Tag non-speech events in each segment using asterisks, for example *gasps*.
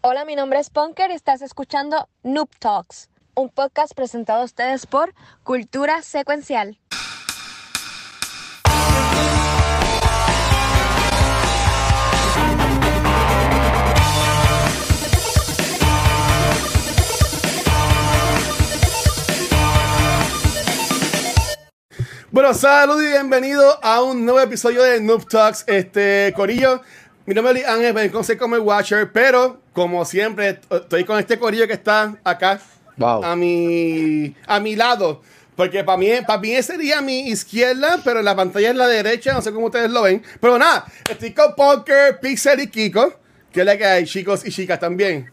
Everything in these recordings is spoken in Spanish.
Hola, mi nombre es Punker y estás escuchando Noob Talks, un podcast presentado a ustedes por Cultura Secuencial. Bueno, saludos y bienvenido a un nuevo episodio de Noob Talks. Este, Corillo, mi nombre es Ángel, me conoce como el Watcher, pero como siempre, estoy con este Corillo que está acá a, mi, a mi lado. Porque para mí, para mí sería mi izquierda, pero la pantalla es la derecha, no sé cómo ustedes lo ven. Pero nada, estoy con Poker, Pixel y Kiko, que es la que hay, chicos y chicas también.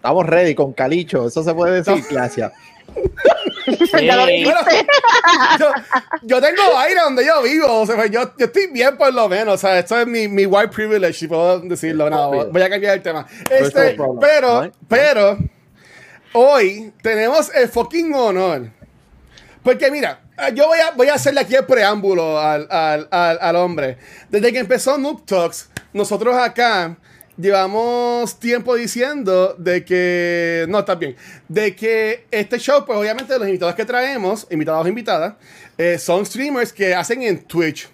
Estamos ready con Calicho, eso se puede decir, gracias. *laughs* yo, tengo aire donde yo vivo, o sea, yo, yo, estoy bien por lo menos, o sea, esto es mi, mi white privilege, si puedo decirlo, no, voy a cambiar el tema. Este, pero, pero, hoy tenemos el fucking honor, porque mira, yo voy a, voy a hacerle aquí el preámbulo al, al, al, al hombre. Desde que empezó Noob Talks, nosotros acá llevamos tiempo diciendo de que, no, está bien, de que este show, pues obviamente los invitados que traemos, invitados o invitadas, eh, son streamers que hacen en Twitch.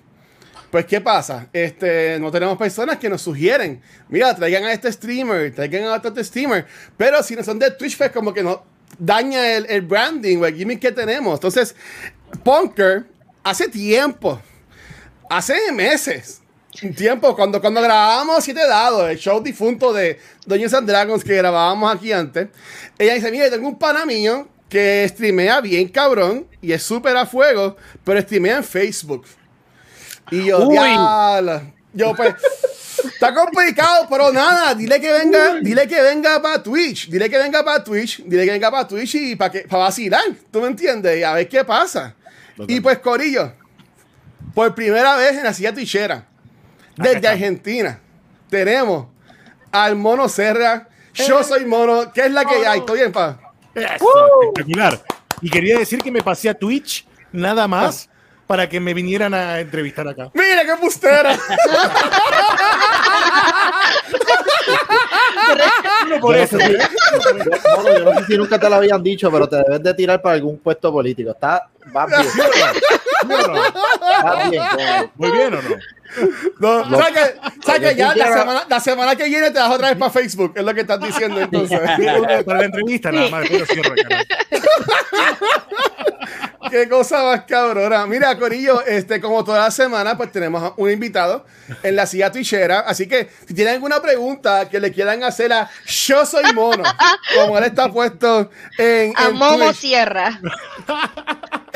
Pues, ¿qué pasa? Este, no tenemos personas que nos sugieren, mira, traigan a este streamer, traigan a otro streamer, pero si no son de Twitch, pues como que no daña el, el branding o el gimmick que tenemos. Entonces, Punker, hace tiempo, hace meses, un tiempo, cuando, cuando grabábamos Siete Dados, el show difunto de Doña and Dragons que grabábamos aquí antes, ella dice, mire, tengo un pana mío que streamea bien cabrón y es súper a fuego, pero streamea en Facebook. Y yo, yo pues, está complicado, pero nada, dile que venga, dile que venga para Twitch, dile que venga para Twitch, dile que venga para Twitch y para para vacilar, ¿tú me entiendes? Y a ver qué pasa. Y pues Corillo, por primera vez en la silla twitchera, desde Argentina tenemos al Mono Serra. Yo soy Mono. ¿Qué es la que hay? ¿Estoy bien, pa? espectacular. Y quería decir que me pasé a Twitch nada más para que me vinieran a entrevistar acá. ¡Mira qué bustera! no por eso. yo no sé si nunca te lo habían dicho, pero te debes de tirar para algún puesto político. Está, va bien. *laughs* ¿Muy bien o no? No, no. que, ya la semana, la semana, que viene te das otra vez para Facebook, es lo que estás diciendo entonces. *laughs* para la entrevista nada más, después cierro, *laughs* Qué cosa más cabrona. Mira, Corillo, este, como toda la semana, pues tenemos un invitado en la silla twitchera. Así que si tienen alguna pregunta que le quieran hacer a Yo Soy Mono, como él está puesto en. A Momo Sierra.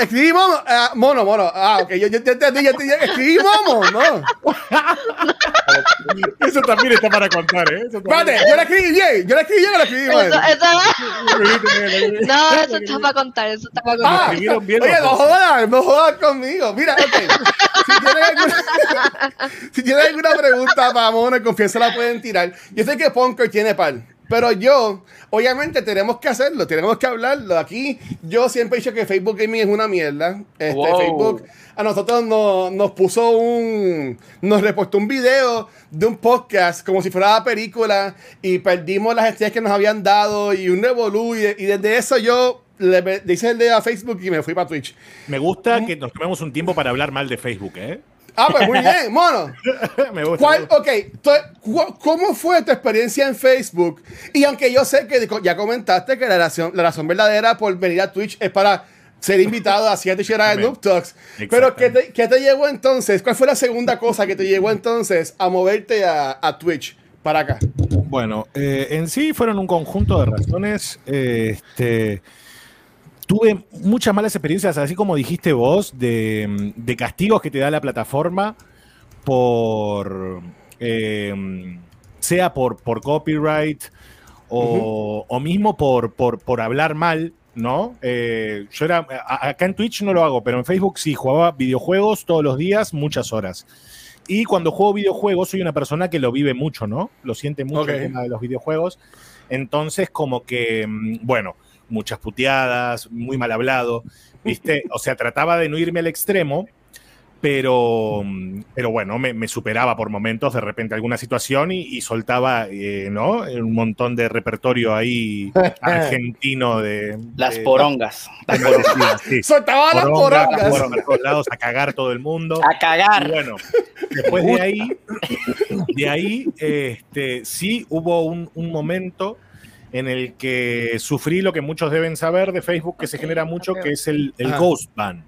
Escribí mono, ah, mono, mono. Ah, ok, yo, yo, yo entendí, yo entendí. Escribí momo, no. *laughs* Eso también está para contar, ¿eh? Espérate, yo la escribí bien, yo la escribí bien o la escribí mal. *laughs* no, eso está para contar, eso está para contar. Ah, oye, no jodas, no jodas conmigo. Mira, ok. Si tienen alguna, *laughs* si tienen alguna pregunta para Mono, confianza la pueden tirar. Yo sé que Punker tiene par. Pero yo, obviamente, tenemos que hacerlo, tenemos que hablarlo. Aquí, yo siempre he dicho que Facebook Gaming es una mierda. Este, Facebook a nosotros nos, puso un. Nos reportó un video de un podcast como si fuera la película y perdimos las estrellas que nos habían dado y un revolú. Y, y desde eso yo le, hice el dedo a Facebook y me fui para Twitch. Me gusta que nos tomemos un tiempo para hablar mal de Facebook, ¿eh? Ah, pues muy bien, *laughs* mono. Me gusta. ¿Cuál, ok, ¿cómo fue tu experiencia en Facebook? Y aunque yo sé que ya comentaste que la razón, la razón verdadera por venir a Twitch es para ser invitado a siete horas de Noob Talks. Pero ¿qué te, ¿qué te, llevó entonces? ¿Cuál fue la segunda cosa que te llevó entonces a moverte a, a Twitch para acá? Bueno, eh, en sí fueron un conjunto de razones. Eh, este tuve muchas malas experiencias, así como dijiste vos, de, castigos que te da la plataforma por. Eh, sea por, por copyright o, mismo por, por, hablar mal, ¿no? Eh, yo era. acá en Twitch no lo hago, pero en Facebook sí, jugaba videojuegos todos los días, muchas horas. Y cuando juego videojuegos, soy una persona que lo vive mucho, ¿no? Lo siente mucho el tema de los videojuegos. Entonces, como que, mm, bueno muchas puteadas, muy mal hablado, ¿viste? O sea, trataba de no irme al extremo, pero, pero bueno, me, superaba por momentos de repente alguna situación y, soltaba eh, ¿no? un montón de repertorio ahí *laughs* argentino de... Las porongas. *laughs* Soltaba las porongas. Por todos lados a cagar todo el mundo. A cagar. bueno, después de ahí, de ahí este, sí hubo un, momento en el que sufrí lo que muchos deben saber de Facebook que se genera mucho, que es el, el ghost ban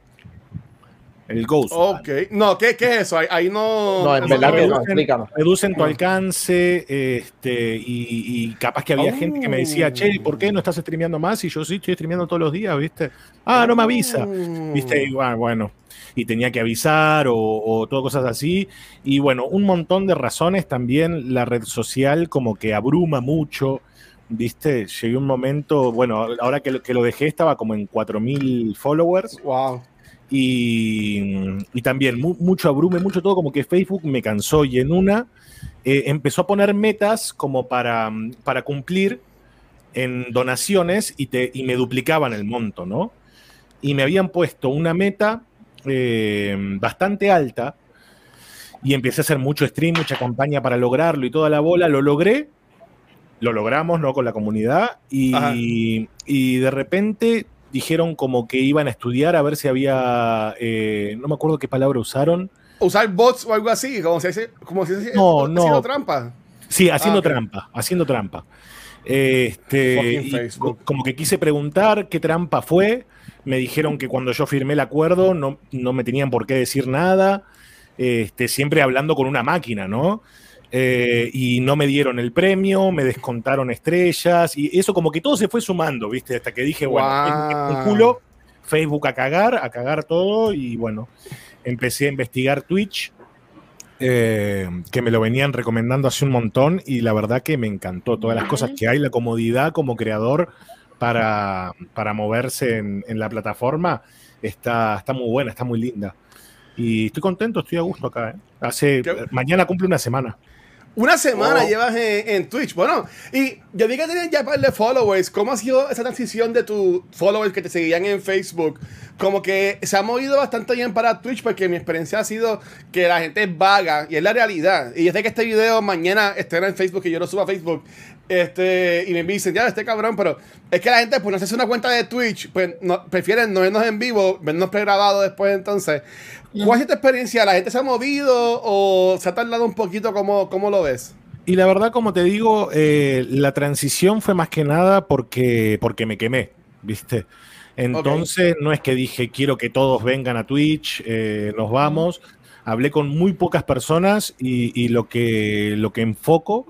el Ghost. Ok. No, ¿qué, ¿qué, es eso? Ahí, no. No, en verdad que no. Reducen tu alcance este, y, capaz que había gente que me decía, che, ¿por qué no estás streameando más? Y yo sí, estoy streameando todos los días, ¿viste? Ah, no me avisa. ¿Viste? Y, bueno, y tenía que avisar o, o todo cosas así. Y bueno, un montón de razones también. La red social como que abruma mucho. ¿Viste? Llegué un momento, bueno, ahora que lo, que lo dejé estaba como en 4.000 followers. Wow. Y, también mucho abrume, mucho todo, como que Facebook me cansó y en una eh, empezó a poner metas como para, para cumplir en donaciones y, te, y me duplicaban el monto, ¿no? Y me habían puesto una meta eh, bastante alta y empecé a hacer mucho stream, mucha campaña para lograrlo y toda la bola, lo logré, lo logramos, ¿no? Con la comunidad y, y de repente dijeron como que iban a estudiar a ver si había, eh, no me acuerdo qué palabra usaron. Usar bots o algo así, como si, como si no, no. haciendo trampa. Sí, haciendo ah, trampa, haciendo trampa. Este, como que quise preguntar qué trampa fue. Me dijeron que cuando yo firmé el acuerdo no, no me tenían por qué decir nada. Este, siempre hablando con una máquina, ¿no? Eh, y no me dieron el premio, me descontaron estrellas, y eso como que todo se fue sumando, ¿viste? Hasta que dije, bueno, un culo, Facebook a cagar, a cagar todo, y bueno, empecé a investigar Twitch, eh, que me lo venían recomendando hace un montón, y la verdad que me encantó todas las cosas que hay, la comodidad como creador para, para moverse en, la plataforma, está, está muy buena, está muy linda. Y estoy contento, estoy a gusto acá. ¿eh? Hace, mañana cumple una semana. Una semana oh. llevas en, Twitch. Bueno, y yo vi que tenías ya un par de followers. ¿Cómo ha sido esa transición de tus followers que te seguían en Facebook? Como que se ha movido bastante bien para Twitch porque mi experiencia ha sido que la gente es vaga y es la realidad. Y desde que este video mañana esté en Facebook y yo lo subo a Facebook, este, y me dicen, ya, este cabrón, pero es que la gente, pues no se hace una cuenta de Twitch, pues no, prefieren no vernos en vivo, vernos pregrabado después entonces. ¿Cuál es tu experiencia? ¿La gente se ha movido o se ha tardado un poquito? ¿Cómo, cómo lo ves? Y la verdad, como te digo, eh, la transición fue más que nada porque, porque me quemé, ¿viste? Entonces, no es que dije, quiero que todos vengan a Twitch, eh, nos vamos. Hablé con muy pocas personas y, lo, que, lo que enfoco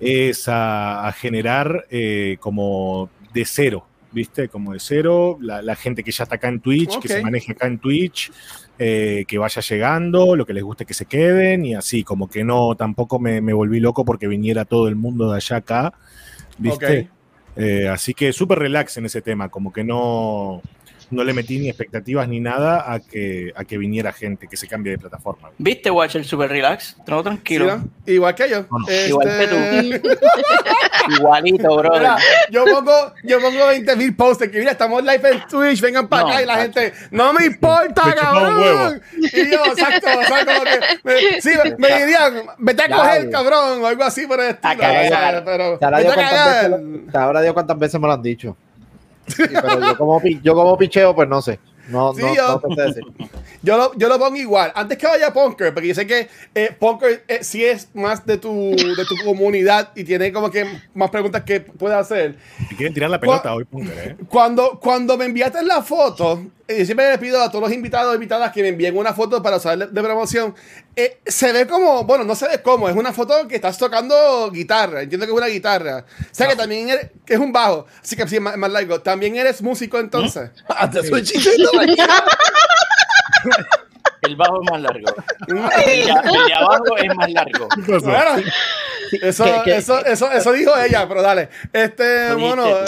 es a, generar eh, como de cero, ¿viste? Como de cero, la, gente que ya está acá en Twitch, que se maneja acá en Twitch, eh, que vaya llegando, lo que les guste que se queden y así, como que no, tampoco me, volví loco porque viniera todo el mundo de allá acá, ¿viste? Eh, así que súper relax en ese tema, como que no, no le metí ni expectativas ni nada a que, a que viniera gente que se cambie de plataforma. ¿Viste Watcher super relax? Todo tranquilo. igual que yo. Igual que tú. Este, *laughs* Igualito, bro. yo pongo, yo pongo 20 mil posts que mira, estamos live en Twitch, vengan para acá y la gente, no me importa, cabrón. Y yo, exacto, o sea, como que, me, sí, me, dirían, vete a coger, cabrón, o algo así por el estilo. pero, ahora Dios cuántas veces me lo han dicho pero yo como, yo como picheo, pues no sé. No, no, yo, no decir. *laughs* yo, lo, yo lo pongo igual. Antes que vaya Punker, porque yo sé que eh, Punker eh, sí es más de tu, de tu comunidad y tiene como que más preguntas que puede hacer. Y quieren tirar la pelota hoy, Punker, ¿eh? Cuando, cuando me enviaste la foto, y siempre le pido a todos los invitados e invitadas que me envíen una foto para usar de, promoción. Eh, se ve como, bueno, no se ve cómo, es una foto que estás tocando guitarra. Entiendo que es una guitarra. O sea que también eres, que es un bajo, así que sí, más, más largo. También eres músico entonces. *laughs* *laughs* El bajo es más largo. El de, abajo es más largo. eso, eso, eso, eso dijo ella, pero dale. Este, bueno. *laughs*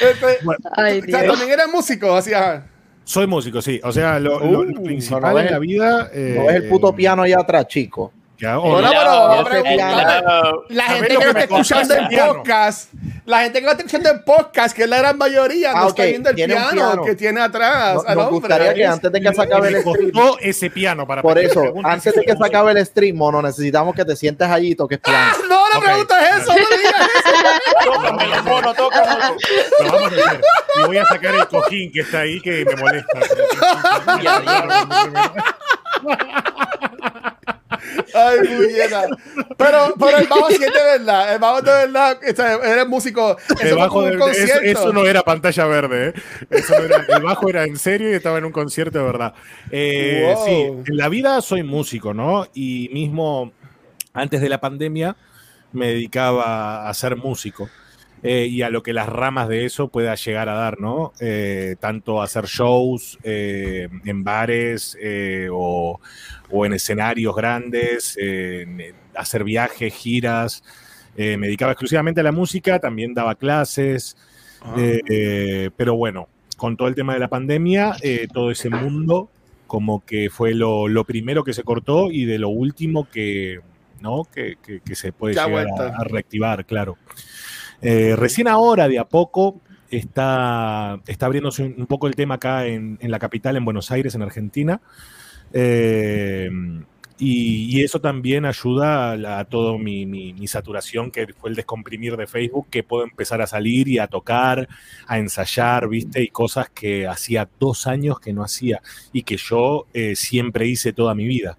este, también eres músico, así, Soy músico, sí. O sea, lo, uh, principal en la vida. Eh, no es el puto piano allá atrás, chico. La, gente que está escuchando el podcast la gente que va escuchando el podcast, que es la gran mayoría, no ah, está viendo el piano, que tiene atrás. No, nos gustaría que antes de que se acabe el stream. ese piano para Por eso, antes de que se acabe el stream, mono, necesitamos que te sientes allí y toques piano. no, no preguntas eso, no digas eso. Tócame, mono, tócame. Lo vamos a hacer. Y voy a sacar el cojín que está ahí que me molesta. *laughs* Ay, muy llena. Pero, pero el bajo sí es de verdad. El bajo de verdad. Eres músico. Eso, bajo eso, no era pantalla verde. ¿eh? Eso no era, el bajo era en serio y estaba en un concierto de verdad. Eh, Sí, en la vida soy músico, ¿no? Y mismo antes de la pandemia me dedicaba a ser músico. Eh, y a lo que las ramas de eso pueda llegar a dar, ¿no? Eh, tanto hacer shows eh, en bares o, en escenarios grandes, hacer viajes, giras. me dedicaba exclusivamente a la música, también daba clases, ah. pero bueno, con todo el tema de la pandemia, todo ese mundo como que fue lo, primero que se cortó y de lo último que, ¿no? que, se puede llegar a reactivar, claro. Eh, recién ahora, de a poco, está, está abriéndose un, poco el tema acá en, la capital, en Buenos Aires, en Argentina. Eh, y, eso también ayuda a, toda mi, saturación, que fue el descomprimir de Facebook, que puedo empezar a salir y a tocar, a ensayar, ¿viste? Y cosas que hacía dos años que no hacía y que yo eh, siempre hice toda mi vida.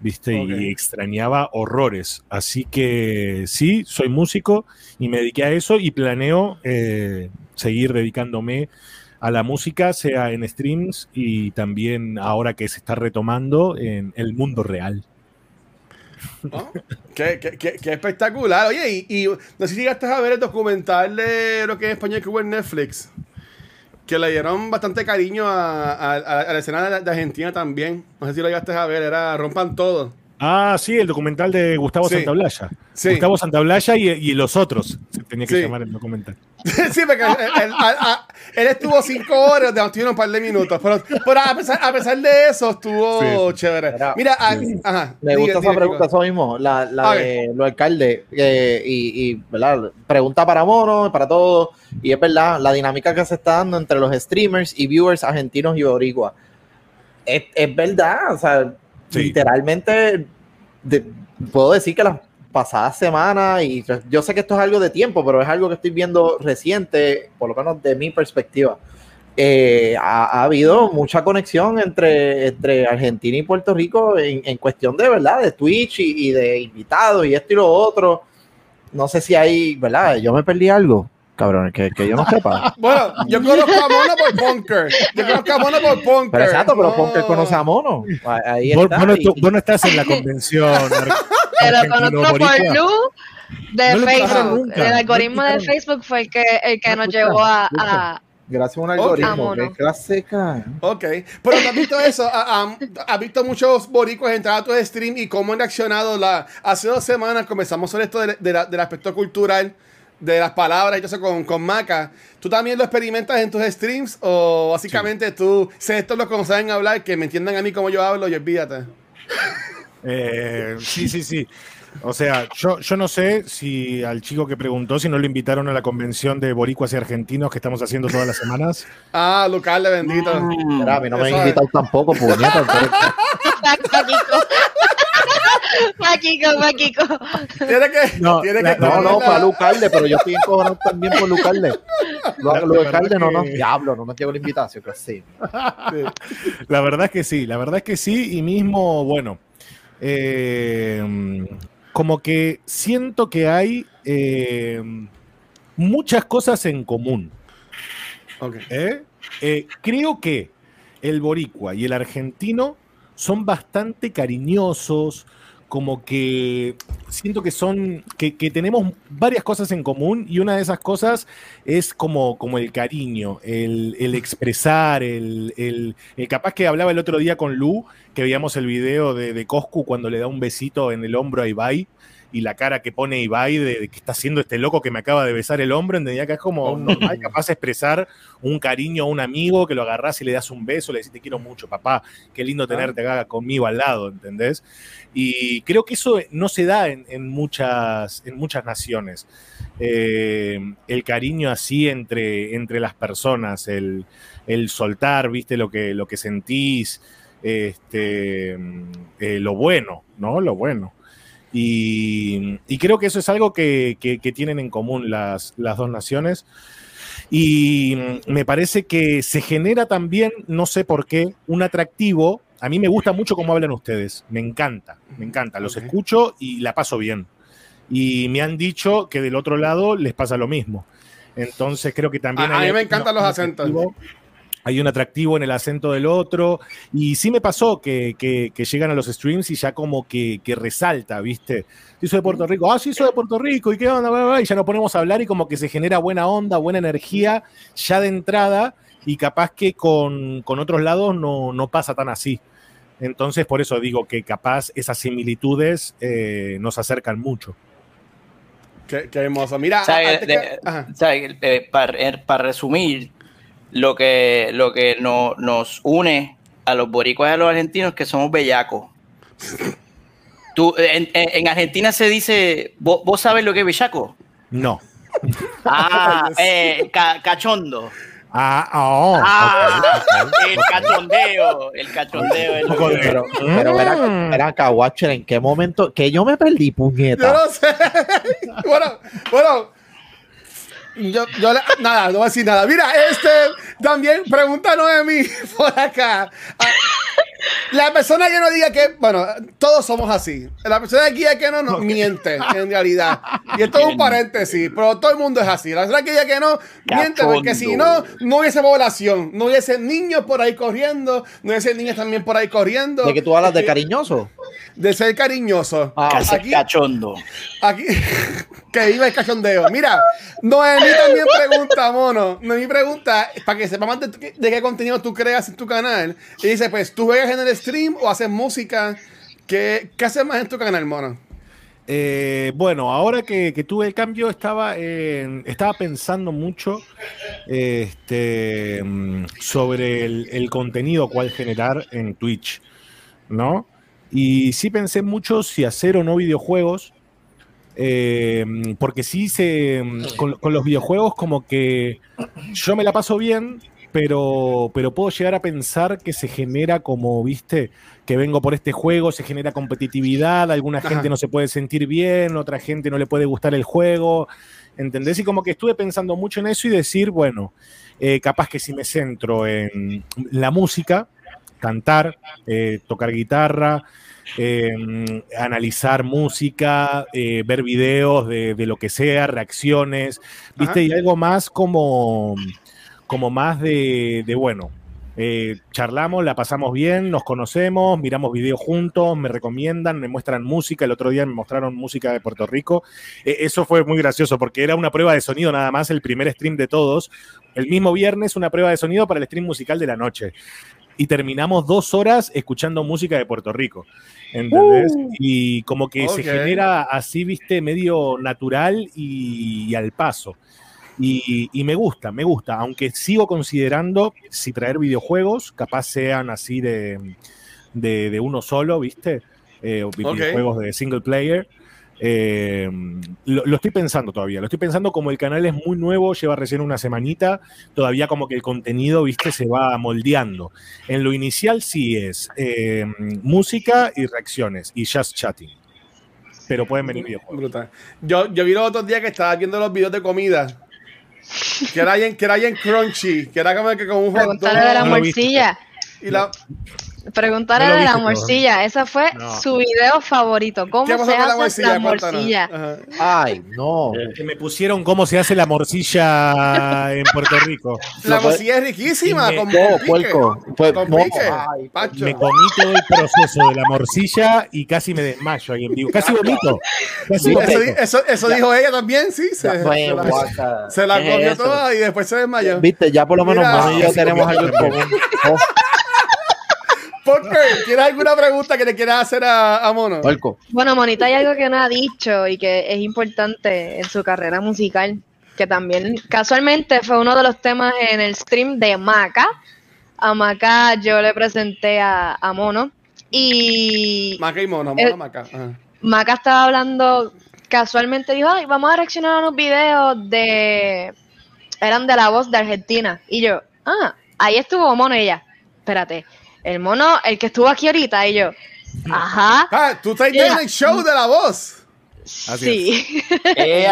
¿Viste? Y extrañaba horrores. Así que sí, soy músico y me dediqué a eso y planeo eh, seguir dedicándome a la música, sea en streams y también ahora que se está retomando en el mundo real. Oh, qué, espectacular. Oye, y, no sé si llegaste a ver el documental de lo que es español que hubo en Netflix que le dieron bastante cariño a, la escena de, Argentina también. No sé si lo llegaste a ver, era Rompan Todo. Ah, sí, el documental de Gustavo Santablaya. Gustavo Santablaya y, los otros, se tenía que llamar el documental. *laughs* sí, porque él, estuvo cinco horas, de estuvieron un par de minutos, pero, a, pesar, de eso estuvo chévere. Mira, ah, me gusta esa pregunta, eso mismo, la, de los alcaldes, eh, y, y ¿verdad? pregunta para Mono, para todos, y es verdad, la dinámica que se está dando entre los streamers y viewers argentinos y boricuas. Es, es verdad, o sea Literalmente, puedo decir que las pasadas semanas, y yo sé que esto es algo de tiempo, pero es algo que estoy viendo reciente, por lo menos de mi perspectiva. Eh, ha, habido mucha conexión entre, entre Argentina y Puerto Rico en, cuestión de verdad, de Twitch y, y, de invitados y esto y lo otro. No sé si hay, ¿verdad? Yo me perdí algo. Cabrón, que, que yo no sepa. *laughs* bueno, yo conozco a Mono por Punker. Yo conozco a Mono por Punker. Pero exacto, pero no. Punker conoce a Mono. Ahí está. Vos, no estás en la convención. *laughs* Pero conozco por Blue de Facebook. El algoritmo de Facebook fue el que, el que nos llevó a, a Gracias a un algoritmo. Okay. clase Ok. Pero ¿has visto eso? ¿Has visto muchos boricuas entrar a tu stream y cómo han reaccionado? La, hace dos semanas comenzamos sobre esto del aspecto cultural de las palabras y todo eso con, con Maca, ¿tú también lo experimentas en tus streams o básicamente tú, sé esto lo como saben hablar, que me entiendan a mí como yo hablo y olvídate? Eh, sí, sí, sí. O sea, yo, yo no sé si al chico que preguntó si no lo invitaron a la convención de boricuas y argentinos que estamos haciendo todas las semanas. Ah, Lucas, bendito. Mm. a mí no me han invitado tampoco, puñeta. *laughs* *laughs* Paquico, Paquico. Tiene que. No, tiene que, no, no, para Lucarde, pero yo estoy encojonado también por de Calde no, no. Diablo, no me llegó la invitación, que sí. La verdad es que sí, la verdad es que sí, y mismo, bueno. Eh, como que siento que hay eh, muchas cosas en común. Okay. ¿Eh? creo que el boricua y el argentino son bastante cariñosos, como que siento que son, que, tenemos varias cosas en común y una de esas cosas es como, como el cariño, el, expresar, el, el, capaz que hablaba el otro día con Lu, que veíamos el video de, de Coscu cuando le da un besito en el hombro a Ibai y la cara que pone Ibai de, que está haciendo este loco que me acaba de besar el hombro, entendía que es como oh. normal, capaz de expresar un cariño a un amigo que lo agarras y le das un beso, le decís te quiero mucho, papá, qué lindo tenerte acá conmigo al lado, ¿entendés? Y creo que eso no se da en, muchas, en muchas naciones. eh, el cariño así entre, entre las personas, el, soltar, viste, lo que, lo que sentís, este, eh, lo bueno, ¿no? Lo bueno. Y, creo que eso es algo que, tienen en común las, las, dos naciones. Y me parece que se genera también, no sé por qué, un atractivo. A mí me gusta mucho cómo hablan ustedes, me encanta, me encanta, los escucho y la paso bien. Y me han dicho que del otro lado les pasa lo mismo. Entonces creo que también... A, mí me encantan los acentos hay un atractivo en el acento del otro. Y sí me pasó que, llegan a los streams y ya como que, resalta, ¿viste? Si soy de Puerto Rico, ah, sí, soy de Puerto Rico, ¿y qué onda? Y ya nos ponemos a hablar y como que se genera buena onda, buena energía ya de entrada y capaz que con, otros lados no, pasa tan así. Entonces, por eso digo que capaz esas similitudes eh, nos acercan mucho. Qué, hermoso. Mira, eh, para resumir, lo que, lo que no, nos une a los boricuas y a los argentinos que somos bellacos. Tú, en, en, Argentina se dice, ¿vos, sabes lo que es bellaco? No. *laughs* Ah, eh, cachondo. Ah, oh, ah el cachondeo, el cachondeo. El pero, pero verá, verá acá, Watcher, ¿en qué momento? Que yo me perdí, puñeta. Yo no sé. *laughs* bueno, bueno, yo, yo nada, no voy a decir nada. Mira, este también pregunta Noemi *laughs* por acá. Ah, la persona que no diga que, bueno, todos somos así. La persona que diga que no, no miente, en realidad. Y esto es un paréntesis, pero todo el mundo es así. La persona que diga que no, miente, porque si no, no hubiese población, no hubiese niños por ahí corriendo, no hubiese niños también por ahí corriendo. ¿De que tú hablas de cariñoso? De ser cariñoso. Ah, aquí, cachondo. Aquí, *laughs* que iba el cachondeo. Mira, Noemí también pregunta, mono. Noemí pregunta, para que sepamos de, de qué contenido tú creas en tu canal. Y dice, pues, ¿tú juegas en el stream o haces música? ¿Qué, qué haces más en tu canal, mono? Eh, bueno, ahora que, tuve el cambio, estaba, estaba pensando mucho este, sobre el, el, contenido cual generar en Twitch, ¿no? Y sí pensé mucho si hacer o no videojuegos, eh, porque sí se, con, los videojuegos como que yo me la paso bien, pero, pero puedo llegar a pensar que se genera como, viste, que vengo por este juego, se genera competitividad, alguna gente no se puede sentir bien, otra gente no le puede gustar el juego, ¿entendés? Y como que estuve pensando mucho en eso y decir, bueno, eh, capaz que si me centro en la música, cantar, eh, tocar guitarra, em, analizar música, eh, ver videos de, lo que sea, reacciones, ¿viste? Y algo más como, como más de, bueno, eh, charlamos, la pasamos bien, nos conocemos, miramos videos juntos, me recomiendan, me muestran música. El otro día me mostraron música de Puerto Rico. eso fue muy gracioso porque era una prueba de sonido nada más, el primer stream de todos. El mismo viernes, una prueba de sonido para el stream musical de la noche y terminamos dos horas escuchando música de Puerto Rico. ¿Entendés? Uh. y como que se genera así, viste, medio natural y, al paso. Y, me gusta, me gusta, aunque sigo considerando si traer videojuegos, capaz sean así de, de, uno solo, ¿viste? Eh, videojuegos de single player. Eh, lo, estoy pensando todavía, lo estoy pensando como el canal es muy nuevo, lleva recién una semanita, todavía como que el contenido, viste, se va moldeando. En lo inicial sí es eh, música y reacciones y just chatting. Pero pueden venir videojuegos. Yo, yo vi los otros días que estaba viendo los videos de comida. Que era en, que era en Crunchy, que era como que con un hot de la morcilla. Y la, Preguntar a la morcilla, esa fue su video favorito. ¿Cómo se hace la morcilla? Ay, no. Que me pusieron cómo se hace la morcilla en Puerto Rico. La morcilla es riquísima, con puerco. me comí todo el proceso de la morcilla y casi me desmayo ahí en vivo. Casi vomito. Eso, eso, dijo ella también, sí. Se, se la, comió toda y después se desmayó. Viste, ya por lo menos ya tenemos algo en común. *laughs* ¿tienes alguna pregunta que le quieras hacer a, Mono? Bueno, Monita hay algo que no ha dicho y que es importante en su carrera musical, que también casualmente fue uno de los temas en el stream de Maca. A Maca yo le presenté a, Mono y... Maca y Mono, Mono Maca. Maca estaba hablando casualmente dijo, ay, vamos a reaccionar a unos videos de... Eran de la voz de Argentina. Y yo, ah, ahí estuvo Mono y ella, espérate, el mono, el que estuvo aquí ahorita, y yo, ajá. Ah, tú estás en el show de la voz. sí. *laughs* ¡Eh,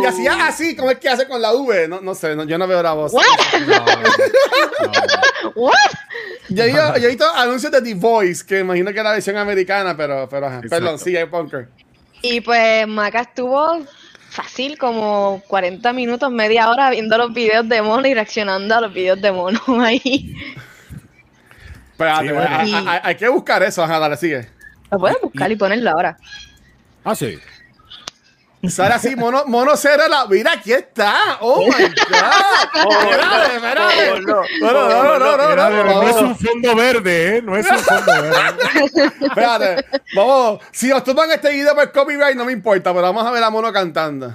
Y hacía así, como es que hace con la V. No, no sé, yo no veo la voz. ¿What? *laughs* ¿What? Yo, yo, yo he visto anuncios de The Voice, que imagino que era la versión americana, pero, pero ajá. Perdón, sí, hay Punker. Y pues Maca estuvo fácil como 40 minutos, media hora viendo los videos de mono y reaccionando a los videos de mono *laughs* ahí. Espérate, Sí, bueno. hay, hay- hay que buscar eso, ajá, dale, sigue. Lo puedes buscar y ponerlo ahora. Ah, sí. Sara así, mono, mono cero la. Mira, aquí está. Oh my god. *laughs* Espérate, espérate. no. No, no, no, no, es un fondo verde, ¿eh? No es un fondo verde. Espérate, vamos. Si nos toman este video por copyright, no me importa, pero vamos a ver a mono cantando.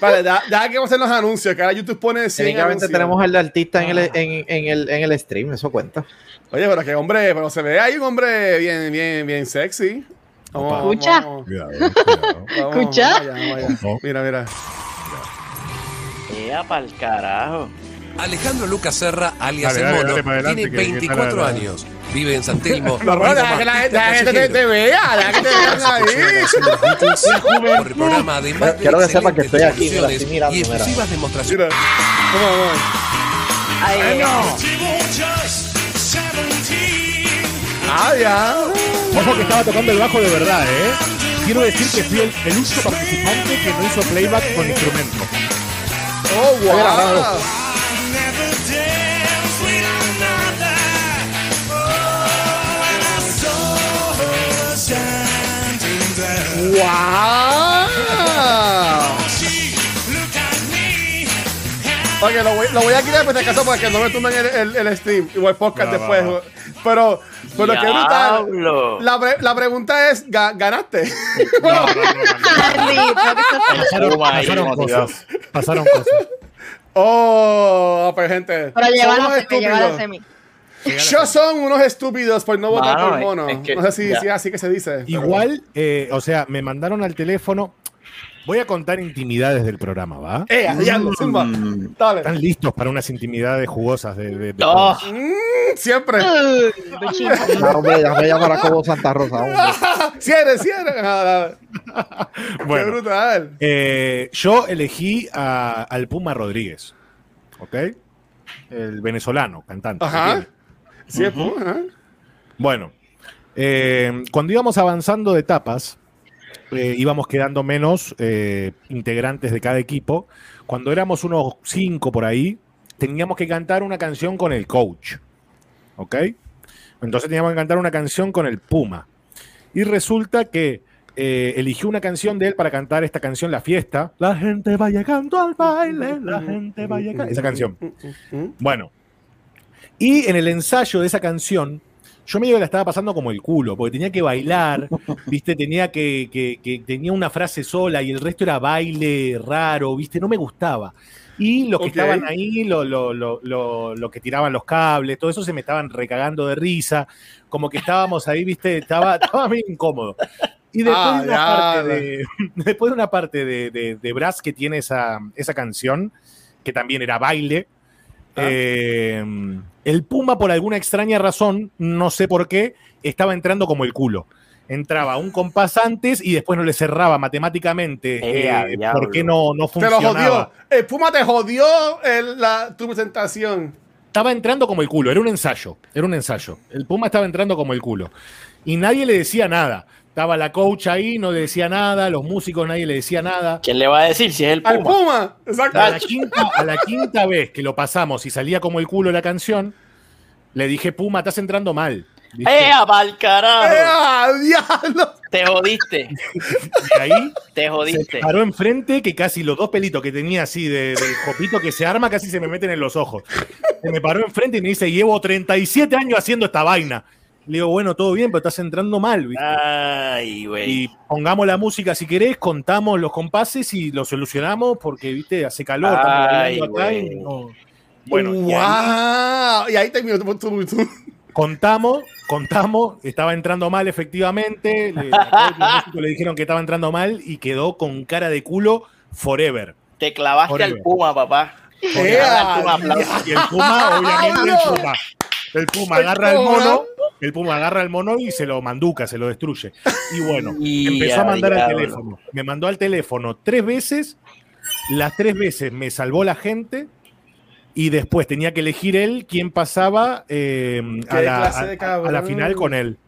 Vale, ya, ya que vamos a hacer los anuncios, que ahora YouTube pone 100 Técnicamente anuncios. tenemos al artista en el, en, en el, en el stream, eso cuenta. Oye, pero que hombre, pero se ve ahí un hombre bien, bien, bien sexy. Vamos, Escucha. vamos, Cuidado, cuidado. *laughs* vamos, Escucha. Mira, mira. ¡Ea, pa'l carajo! Alejandro Lucas Serra, alias Dale, El Mono, dale tiene que- que 24 está la- años. Vive en San Telmo. *laughs* No, deja que la gente, la gente te, te vea, deja que te vean *laughs* ahí. Por el programa, de Quiero que estoy aquí, mira, conclusiones estoy mirando, y mira. exclusivas demostraciones. Mira, vamos, vamos. Ahí. Ah, ya. Ojo que estaba tocando el bajo de verdad, ¿eh? Quiero decir que fui el, el único participante que no hizo playback con instrumento. Oh, wow. ¡Wow! Ok, lo voy, lo voy a quitar por si acaso para que no me tumben el, el, el stream o el podcast después. Pero, pero qué brutal. La, pre- la pregunta es: ¿ga- ¿ganaste? *laughs* Pasaron, pasaron cosas. Pasaron cosas. oh, pues gente. Pero lleva somos la semi. Yo son unos estúpidos por no votar por mono. es que- no sé si, si es así que se dice. Igual, eh, o sea, me mandaron al teléfono. Voy a contar intimidades del programa, ¿va? ¡Eh, diablo, Zumba! Mm. Dale. ¿Están listos para unas intimidades jugosas de, de- de- Oh, Mm, siempre. Uy, bichito. No, hombre, déjame llamar a Cobo Santa Rosa. hombre. Cierre, cierre. Ah, dale. Qué Bueno, brutal. eh, yo elegí a- al Puma Rodríguez, ¿ok? El venezolano, cantante. Ajá. Sí, es pu- ajá. Bueno, eh, cuando íbamos avanzando de etapas, eh, íbamos quedando menos eh, integrantes de cada equipo. Cuando éramos unos cinco por ahí, teníamos que cantar una canción con el coach. ¿Ok? Entonces teníamos que cantar una canción con el Puma. Y resulta que eh, eligió una canción de él para cantar esta canción, La Fiesta. La gente va llegando al baile, la gente va llegando. Esa canción. Bueno, y en el ensayo de esa canción, yo medio que la estaba pasando como el culo, porque tenía que bailar, *laughs* ¿viste? Tenía que, que- que tenía una frase sola y el resto era baile raro, ¿viste? No me gustaba. Y los que estaban ahí, lo, lo, lo, lo- que tiraban los cables, todo eso se me estaban recagando de risa, como que estábamos ahí, ¿viste? Estaba, *laughs* estaba medio incómodo. Y después, Ah, de, una parte de, *laughs* después de una parte de, de, de brass que tiene esa, esa canción, que también era baile, Ah. eh, el Puma, por alguna extraña razón, no sé por qué, estaba entrando como el culo. Entraba un compás antes y después no le cerraba matemáticamente. Eh, eh. ¿Por qué no, no Te lo funcionaba? jodió. El Puma te jodió el- la, tu presentación. Estaba entrando como el culo, era un ensayo, era un ensayo. El Puma estaba entrando como el culo. Y nadie le decía nada. Estaba la coach ahí, no le decía nada, los músicos nadie le decía nada. ¿quién le va a decir si es el Al Puma? Puma. Exacto. A la, quinta, a la quinta vez que lo pasamos y salía como el culo la canción, le dije, Puma, estás entrando mal. ¿Viste? ¡Ea, pa'l carajo! ¡Eh, ah, diablo! Te jodiste, Y ahí te se jodiste. paró enfrente que casi los dos pelitos que tenía así de- del copito que se arma casi se me meten en los ojos. Se me paró enfrente y me dice, llevo 37 años haciendo esta vaina. Le digo, bueno, todo bien, pero estás entrando mal, ¿viste? Ay, güey. Y pongamos la música si querés, contamos los compases y lo solucionamos porque, viste, hace calor. Ay, bailando acá y güey. no- Bueno, y ahí- ¡Wow! Y ahí terminó tu, tu, tu- contamos, contamos, estaba entrando mal efectivamente, le, le dijeron que estaba entrando mal y quedó con cara de culo forever. Te clavaste Forever. al Puma, papá. ¡Eh, Darte un aplauso. Y el Puma, obviamente, el Puma. El Puma agarra el mono, el Puma agarra el mono y se lo manduca, se lo destruye. Y bueno, *laughs* Y empezó a a mandar al teléfono. Me mandó al teléfono tres veces. Las tres veces me salvó la gente. Y después tenía que elegir él quién pasaba eh, a, la, a- a final con él.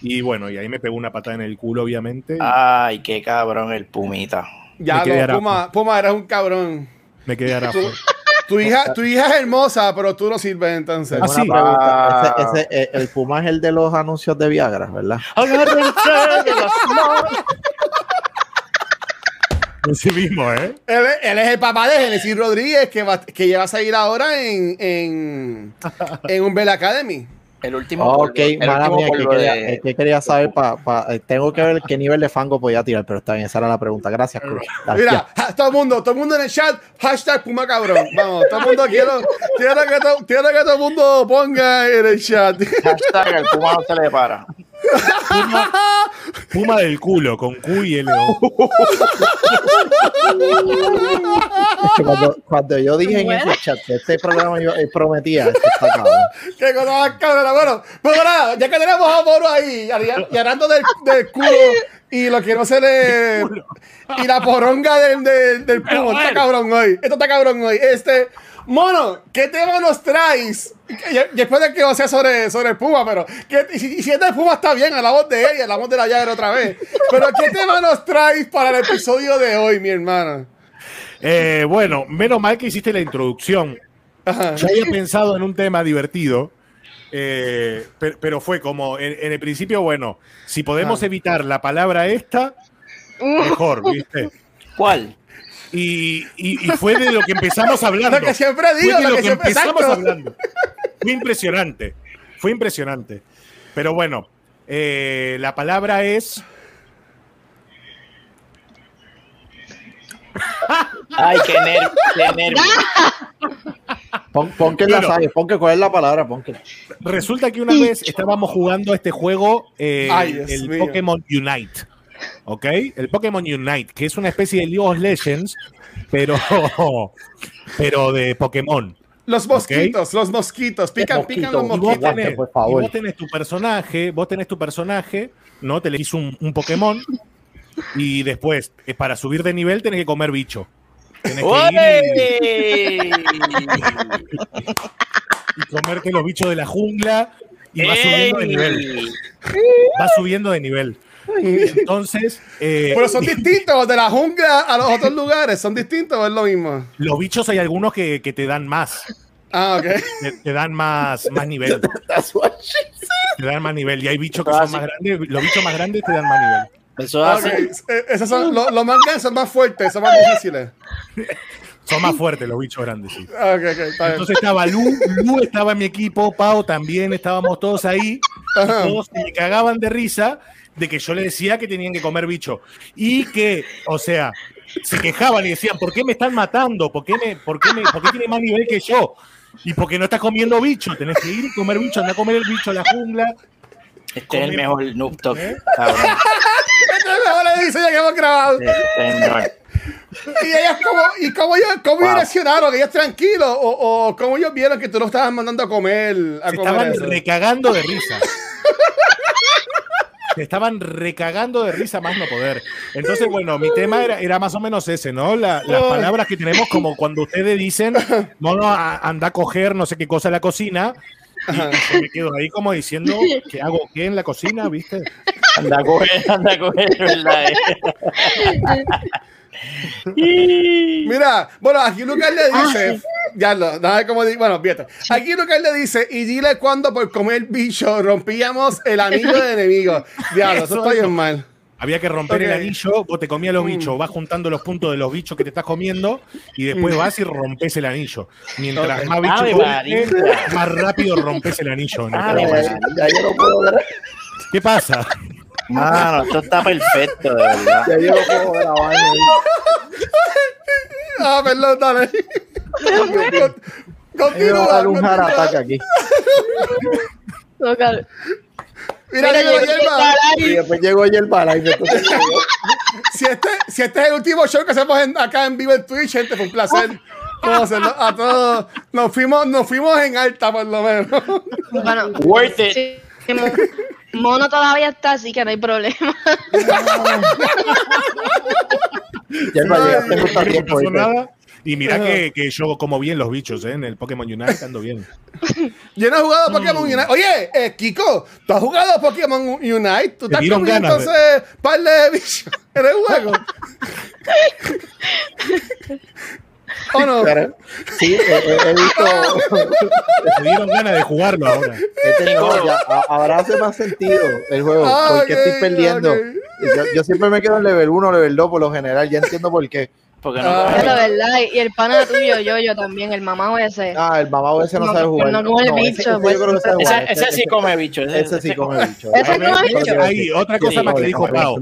Y bueno, y ahí me pegó una patada en el culo, obviamente. Ay, qué cabrón el Pumita. Ya, no. Puma, Puma, eres un cabrón. Me quedé arapo. Tu hija, tu hija es hermosa, pero tú no sirves entonces. Ah, sí. pregunta. Ese- ese, eh, el Puma es el de los anuncios de Viagra, ¿verdad? *laughs* Ese mismo, ¿eh? Él, es- él es el papá de Genesis Rodríguez, que, va, que ya va a salir ahora en, en, en un Bell Academy. El último. Ok, polvo- el mala último mía, que polvo quería, de- es que quería saber, pa, pa- eh, tengo que ver qué nivel de fango podía tirar, pero está bien, esa era la pregunta. Gracias, Cruz. Dale, Mira, todo el mundo, todo el mundo en el chat, hashtag Puma cabrón. Vamos, todo el mundo quiero, quiero, que, to- quiero que todo el mundo ponga en el chat. Hashtag el Puma no se le para. Puma del culo, con Q y L. O. Es que cuando, cuando yo dije en ese chat que este programa yo eh, prometía, esto está cabrón. Qué cosa más cabrona. Bueno, pues nada, ya que tenemos a Moro ahí, y hablando del, del culo y lo que no se le. Y la poronga del, del, del Puma. Está cabrón hoy. Esto está cabrón hoy. Este. Mono, ¿qué tema nos traes? Y- Después de que o sea sobre, sobre Puma, pero. ¿qué- y si, si es Puma está bien, hablamos de él y hablamos de la llaga otra vez. Pero ¿qué tema nos traes para el episodio de hoy, mi hermano? Eh, bueno, menos mal que hiciste la introducción. Ajá. Yo había pensado en un tema divertido, eh, per- pero, fue como en, en el principio, bueno, si podemos evitar la palabra esta, mejor, ¿viste? ¿Cuál? Y, y- y fue de lo que empezamos *laughs* hablando. Lo que siempre Fue digo, de lo lo que empezamos exacto. hablando. Fue impresionante. Fue impresionante. Pero bueno, eh, la palabra es. *laughs* Ay, qué nervio. Qué nervio. Pon, pon que la sabes, pon que cuál es la palabra, pon que. Resulta que una vez estábamos jugando este juego, eh, Ay, el mío. Pokémon Unite. ¿Ok? El Pokémon Unite, que es una especie de League of Legends, pero, *laughs* pero de Pokémon. Los mosquitos, los mosquitos, pican, Mosquito. pican los Y Y vos, mosquitos. Aguante, tenés, por y vos tenés tu personaje, vos tenés tu personaje, ¿no? Te elegís un, un Pokémon y después, eh, para subir de nivel, tenés que comer bicho. Tenés que ir ¡Uey! *laughs* y comerte los bichos de la jungla y vas subiendo de nivel. Vas subiendo de nivel. *laughs* Entonces, eh, Pero son distintos de la jungla a los otros lugares, son distintos o es lo mismo. los bichos hay algunos que, que te dan más. Ah, ok. Te, te dan más, más nivel. *laughs* That's what she Te dan más nivel. Y hay bichos que son más grandes. Los bichos más grandes te dan más nivel. Eso Ok, es así. eh, Esos son los, los más grandes son más fuertes, son más difíciles. *laughs* Son más fuertes los bichos grandes, sí. Ah, Ok, ok, está bien. Entonces estaba Lu, Lu estaba en mi equipo, Pau también, estábamos todos ahí. y todos se me cagaban de risa de que yo le decía que tenían que comer bicho. Y que, o sea, se quejaban y decían, ¿por qué me están matando? ¿Por qué, me, por qué, me, por qué tiene más nivel que yo? Y porque no estás comiendo bicho, tenés que ir y comer bicho, anda a comer el bicho a la jungla. Este es el mejor noob talk, ¿Eh? cabrón. Este es el mejor diseño que hemos grabado. Este es el mejor. Y ellas como, y cómo ellos, cómo ellos Wow. reaccionaron, ellos tranquilos, o, o cómo ellos vieron que tú lo estabas mandando a comer, a Se comer estaban eso. recagando de risa. *laughs* *laughs* Se estaban recagando de risa más no poder. Entonces, bueno, mi tema era, era más o menos ese, ¿no? La- las palabras que tenemos como *laughs* cuando ustedes dicen, mono, a- anda a coger no sé qué cosa en la cocina. Y, me quedo ahí como diciendo, ¿qué hago qué en la cocina? ¿Viste? Anda a coger, anda a coger, ¿verdad? *laughs* Mira, bueno, aquí Lucas le dice, ya lo, nada como di- bueno, fíjate. Aquí Lucas le dice, y dile cuándo por comer bicho rompíamos el anillo de enemigo. Diablo, eso Eso, está bien eso. mal. Había que romper el anillo, vos te comías los Mm. bichos, vas juntando los puntos de los bichos que te estás comiendo y después vas y rompes el anillo. Mientras Ok. más bichos más rápido rompes el anillo. Ya yo no puedo ¿Qué pasa? Mano, esto está perfecto, de verdad. ya yo no puedo baño. *laughs* Ah, perdón, dale. Continúa. dar un jarataque aquí. Mira, Mira llegó Yerba. Y después llegó Yerba si, este, si este es el último show que hacemos acá en vivo en Twitch, gente, fue un placer. a todos. Nos fuimos, nos fuimos en alta, por lo menos. Bueno, Worth it. Mono todavía está, así que no hay problema. Nada. Y mira que, que, yo como bien los bichos, ¿eh? En el Pokémon Unite ando bien. yo no he jugado a Pokémon Unite. Oye, eh, Kiko, ¿tú has jugado a Pokémon Unite? ¿Tú estás comiendo entonces par de bichos en el juego? *laughs* ¿O no? *laughs* Sí, he, visto. *laughs* Me dieron ganas de jugarlo ahora. ahora hace más sentido el juego. porque estoy perdiendo. Yo, yo, siempre me quedo en level 1, level 2 por lo general. Ya entiendo por qué. Porque no ah, es la verdad, y el pana *laughs* tuyo, yo, yo también, el mamá ese. Ah, el mamá ese no, sabe jugar. No come el bicho. Pues, ese, ese, sí come bicho. Ese, sí come bicho. *laughs* Ese come bicho. Ahí, otra cosa más que dijo Pau.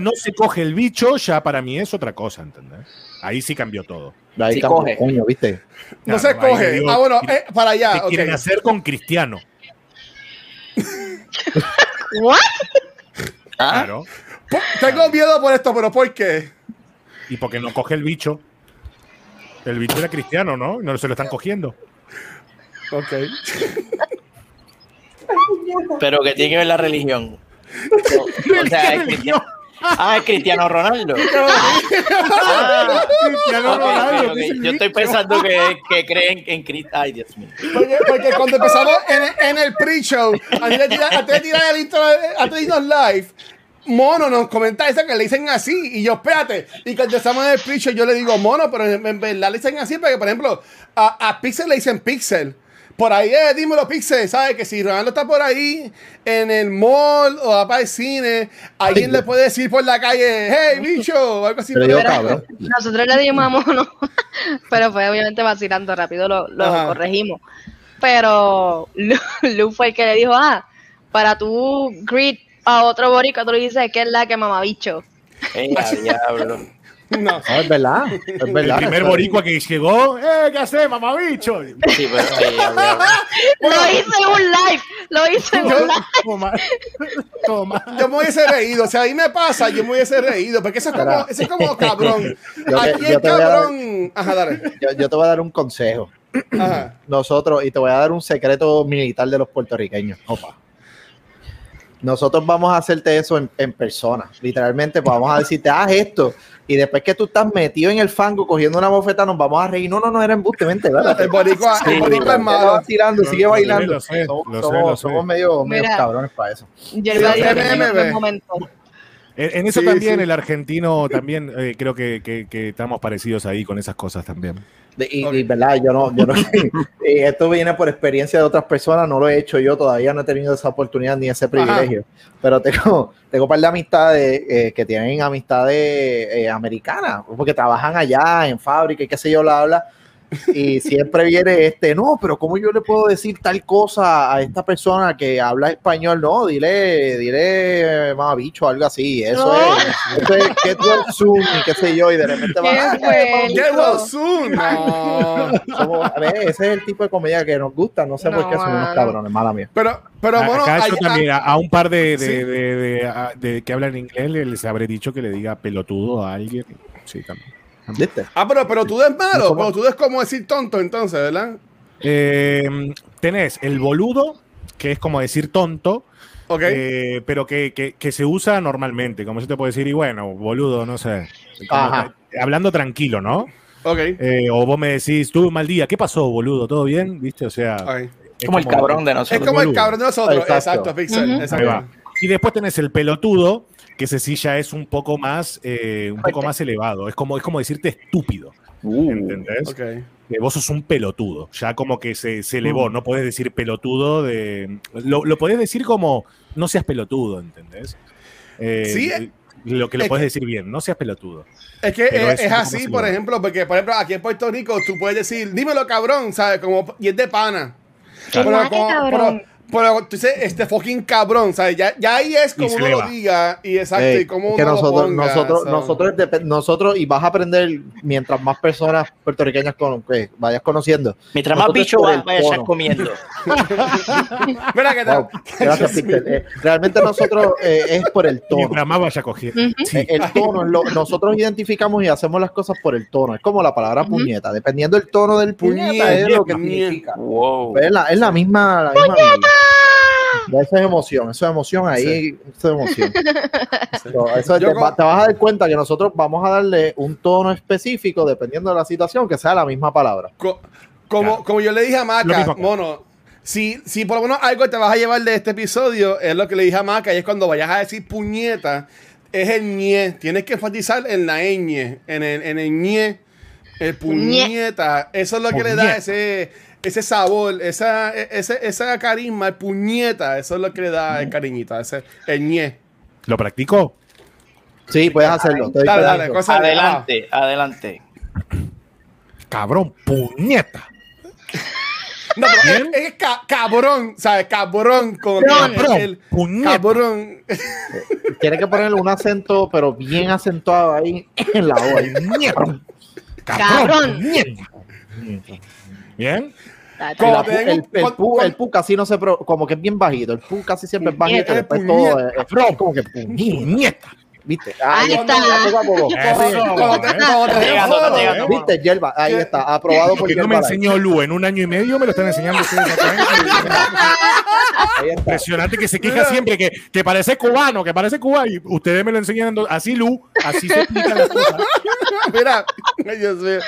No se coge el bicho, ya para mí es otra cosa, ¿entendés? Ahí sí cambió todo. Ahí sí coge. Coño, ¿viste? No, se coge. ah, bueno, eh, para allá. ¿Qué quieren hacer con Cristiano? *laughs* ¿What? Claro. Tengo miedo por esto, pero ¿por qué? Y porque no coge el bicho. El bicho era cristiano, ¿no? No se lo están cogiendo. Ok. Pero que tiene que ver la religión. O, sea, es *laughs* cristiano. Ah, es Cristiano Ronaldo. Ah, Cristiano Ronaldo. Yo estoy pensando que, que creen en Cristo. Ay, Dios mío. Porque, cuando empezamos en, en el pre-show, antes de tirar, el intro, antes de irnos live, mono nos comenta eso que le dicen así. Y yo, espérate. Y cuando estamos en el preacher, yo le digo mono, pero en, verdad le dicen así porque, por ejemplo, a, a Pixel le dicen Pixel. Por ahí, eh, dímelo, Pixel, ¿sabes? Que si Ronaldo está por ahí en el mall o va para el cine, alguien le puede decir por la calle, hey, bicho, o algo así. Pero yo, nosotros le dijimos a Mono, *laughs* pero fue obviamente vacilando rápido, lo, lo corregimos. Pero *laughs* Lu, fue el que le dijo, ah, para tu greet a otro boricua tú le dices que es la que mamabicho. *laughs* diablo. No. es verdad. Es verdad. El primer boricua que llegó, ¡eh, qué hace, mamabicho! Sí, pero sí, *laughs* Lo hice en un live. Lo hice en un live. Toma. Toma. Yo me hubiese reído. O sea, ahí me pasa, yo me hubiese reído. Porque eso es como, eso es como cabrón. Aquí el cabrón. Ajá, dale. Yo, yo, te voy a dar un consejo. Ajá. Nosotros, y te voy a dar un secreto militar de los puertorriqueños. Opa nosotros vamos a hacerte eso en, persona. Literalmente, pues vamos a decirte, haz esto. Y después que tú estás metido en el fango cogiendo una bofeta, nos vamos a reír. No, no, no, era embuste, vente, ¿verdad? El boricua, el boricua es malo. tirando, sigue bailando. somos, medio, medio cabrones para eso. en momento. En, eso también el argentino, también eh, creo que, que, estamos parecidos ahí con esas cosas también. Y, verdad, yo no, yo no *laughs* esto viene por experiencia de otras personas, no lo he hecho yo, todavía no he tenido esa oportunidad ni ese privilegio, pero tengo, tengo un par de amistades eh, que tienen amistades eh, americanas, porque trabajan allá en fábrica y qué sé yo, la habla, y siempre viene este, no, pero ¿cómo yo le puedo decir tal cosa a esta persona que habla español? No, dile, dile, más bicho, algo así. Eso es, eso es get well soon y qué sé yo, y de repente va a get well soon. No. a ver, ese es el tipo de comedia que nos gusta, no sé por qué son unos cabrones, mala mía. Pero, pero bueno, Acá yo también, a, un par de, de, de, de, que hablan inglés les habré dicho que le diga pelotudo a alguien. Sí, también. Ah, pero, pero tú eres malo, pero tú es como decir tonto entonces, ¿verdad? Eh, tenés el boludo, que es como decir tonto, eh, pero que, se usa normalmente, como si te puedo decir, y bueno, boludo, no sé. hablando tranquilo, ¿no? Ok. Eh, o vos me decís, tuve un mal día, ¿qué pasó, boludo? ¿Todo bien? ¿Viste? O sea. Es como, el cabrón de nosotros. Es como el cabrón de nosotros, exacto, Pixel. Y después tenés el pelotudo, que ese sí ya es un poco más, eh, un poco más elevado. Es como, es como decirte estúpido. Uh, ¿Entendés? Okay. vos sos un pelotudo. Ya como que se, se elevó. Uh. No podés decir pelotudo de. Lo, lo, podés decir como no seas pelotudo, ¿entendés? Eh, sí. Lo que lo puedes decir bien, no seas pelotudo. Es que es, así, por ejemplo, porque por ejemplo aquí en Puerto Rico tú puedes decir, dímelo cabrón, ¿sabes? Como, y es de pana. Pero, Pero tú dices, este fucking cabrón, ¿sabes? Ya, ya ahí es como uno lo diga y exacto, y como uno nosotros, lo ponga, nosotros, so. nosotros, nosotros, y vas a aprender mientras más personas puertorriqueñas con, que vayas conociendo. Mientras más bicho por va- el vaya a estar tono. comiendo. *laughs* Mira que tal. Wow, gracias. Eh, realmente nosotros eh, es por el tono. Mientras más vaya cogiendo. Ujú. Sí. El tono, lo- nosotros identificamos y hacemos las cosas por el tono. Es como la palabra Ujú. puñeta. Dependiendo del tono del puñeta, es lo que Puñeta. significa. Wow. Es la, es la misma. La misma. Eso es emoción, eso es emoción ahí, eso es emoción. So, *laughs* eso Yo te, vas a dar cuenta que nosotros vamos a darle un tono específico dependiendo de la situación, que sea la misma palabra. Co- como, Claro. como yo le dije a Maca, mono, si, si por lo menos algo te vas a llevar de este episodio, es lo que le dije a Maca, y es cuando vayas a decir puñeta, es el ñe. Tienes que enfatizar en la ñ, en el, en el ñe, el puñeta. Eso es lo que le da ese, ese sabor, esa, ese, esa carisma, el puñeta. Eso es lo que le da el cariñito, ese, el ñe. ¿Lo practicó? Sí, puedes hacerlo. Dale, dale, cosa de- Adelante, adelante. Cabrón, puñeta. No, pero es, es ca- cabrón, ¿sabes? Cabrón. Que Cabrón, el- puñeta. cabrón. Tienes que ponerle un acento, pero bien acentuado ahí en la O. ahí. Cabrón. Cabrón. Bien. El, el, cuan- pu, el pu casi no se pro- como que es bien bajito. El pu casi siempre es bajito. Puñeta, Después todo es, es como que puñeta. ¿Viste? Ahí está. ¿eh? ¿eh? ¿Viste, Yerba? Ahí está, aprobado por Que no me Yerba. enseñó Lu en un año y medio, me lo están enseñando ustedes. *laughs* Impresionante que se queja siempre que, que parece cubano, que parece cubano. Y ustedes me lo enseñan así, Lu, así se explican las cosas. *laughs* Mira, Dios mío.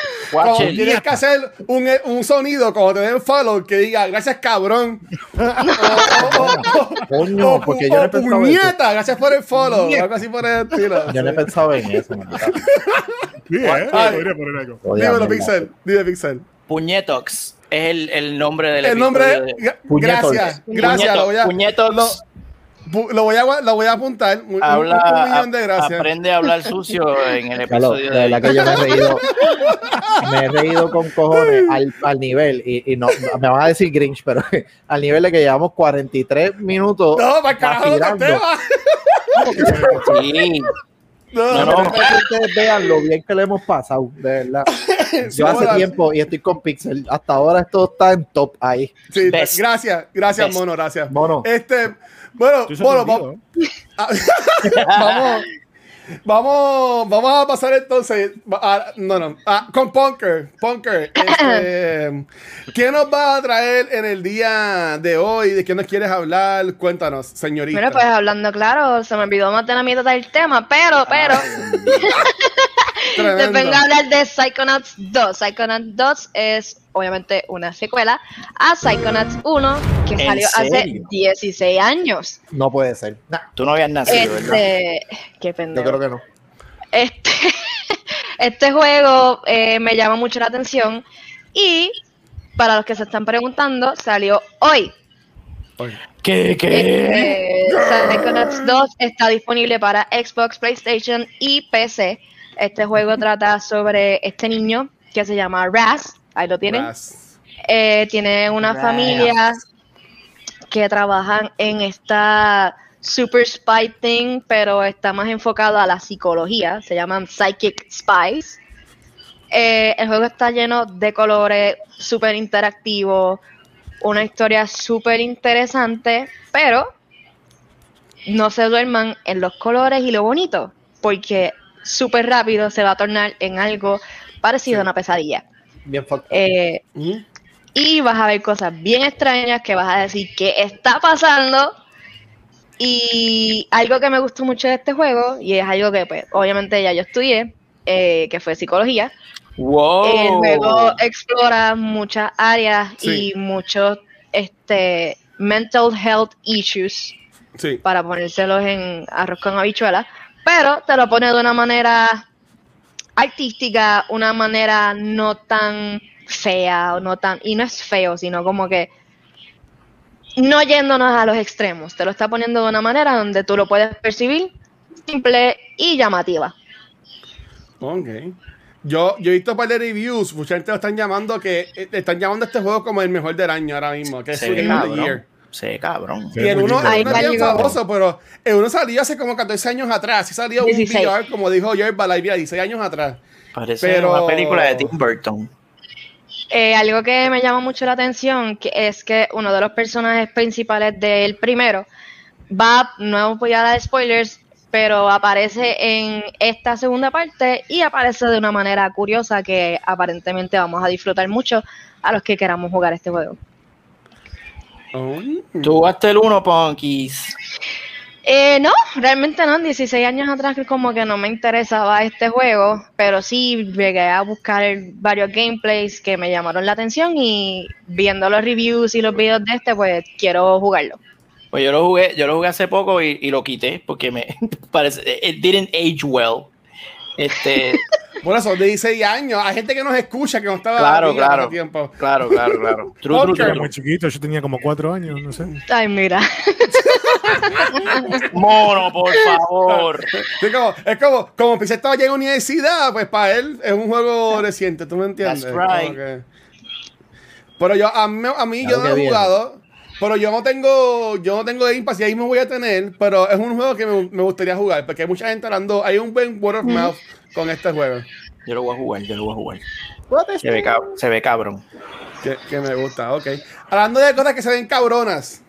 Tienes que hacer un, un sonido como te den follow que diga gracias cabrón. *laughs* Coño, porque yo no he gracias por el follow. Algo así por el Yo no he pensado en eso. Sí, ¿eh? Ay. Podría poner algo. Oye, Dímelo, mierda. Pixel. Dime, Pixel. Puñetox es el, el nombre del El nombre de-. Gracias, gracias. Lo voy a, Puñetox. Lo, voy a, lo voy a apuntar. Un, Habla, un millón de gracias. aprende a hablar sucio en el episodio de verdad que yo me he reído. *laughs* Me he reído con cojones al, al nivel, y, y no, me van a decir Grinch, pero *laughs* al nivel de que llevamos 43 minutos. No, para el carajo. Sí, No, No, no, no. ustedes vean lo bien que le hemos pasado, de verdad. *laughs* Yo hace tiempo y estoy con Pixel. Hasta ahora esto está en top ahí. Sí, Best. gracias, gracias, Best. mono, gracias. Mono. Este, bueno, bueno, vamos, ¿eh? *laughs* vamos, vamos, vamos a pasar entonces, a- no, no, a- con Punker, Punker, *coughs* este, ¿qué nos va a traer en el día de hoy? ¿De qué nos quieres hablar? Cuéntanos, señorita. Bueno, pues hablando claro, se me olvidó más de la mitad del tema, pero, pero, *laughs* les vengo a hablar de Psychonauts 2. Psychonauts 2 es obviamente una secuela a Psychonauts 1 que ¿En salió hace serio? 16 años. No puede ser. Nah, tú no habías nacido, ¿verdad? Este, qué yo pendejo. creo que no. Este, *laughs* este juego eh, me llama mucho la atención y para los que se están preguntando, salió hoy. ¿Qué? ¿Qué? Eh, Psychonauts 2 está disponible para Xbox, PlayStation y PC. Este juego trata sobre este niño que se llama Raz. Ahí lo tienen. Eh, tiene una familia que trabajan en esta super spy thing, pero está más enfocado a la psicología. Se llaman Psychic Spies. Eh, el juego está lleno de colores, súper interactivo, una historia súper interesante, pero no se duerman en los colores y lo bonito, porque súper rápido se va a tornar en algo parecido a una pesadilla. Bien. Eh, Ujú. y vas a ver cosas bien extrañas que vas a decir que está pasando. Y algo que me gustó mucho de este juego, y es algo que pues obviamente ya yo estudié, eh, que fue psicología, Wow. el juego explora muchas áreas Sí. y muchos este, mental health issues, Sí. para ponérselos en arroz con habichuelas, pero te lo pone de una manera artística, una manera no tan fea o no tan y no es feo, sino como que no yéndonos a los extremos, te lo está poniendo de una manera donde tú lo puedes percibir simple y llamativa. Ok. Yo, yo he visto un par de reviews, mucha gente lo están llamando que eh, están llamando a este juego como el mejor del año ahora mismo, que es Sí, Game of the. Year. Se ve cabrón. Y el uno, el uno es bien famoso, pero el uno salió hace como 14 años atrás. Sí salió un video, como dijo Jerry Live 16 años atrás. Parece pero... una película de Tim Burton. Eh, algo que me llama mucho la atención que es que uno de los personajes principales del primero va, no voy a dar spoilers, pero aparece en esta segunda parte y aparece de una manera curiosa que aparentemente vamos a disfrutar mucho a los que queramos jugar este juego. ¿Tú jugaste el 1, Punkies? Eh, no, realmente no. 16 años atrás como que no me interesaba este juego, pero sí llegué a buscar varios gameplays que me llamaron la atención y viendo los reviews y los videos de este, pues quiero jugarlo. Pues yo lo jugué, yo lo jugué hace poco y, lo quité porque me *laughs* parece, it didn't age well. Este, *laughs* bueno, son de 16 años. Hay gente que nos escucha que no estaba claro, claro, tiempo. Claro, claro, claro. *laughs* True, true, muy chiquito, yo tenía como 4 años, no sé. Ay, mira. *laughs* Mono, por favor. Es como, es como, como estaba ya en universidad, pues para él es un juego reciente, ¿tú me entiendes? That's right. Pero yo, a mí, a mí yo no he jugado. Pero yo no tengo, yo no tengo Game Pass y ahí me voy a tener, pero es un juego que me, me gustaría jugar, porque hay mucha gente hablando, hay un buen word of mouth con este juego. Yo lo voy a jugar, yo lo voy a jugar. Se ve, se ve, cabrón. Que, me gusta, ok. Hablando de cosas que se ven cabronas.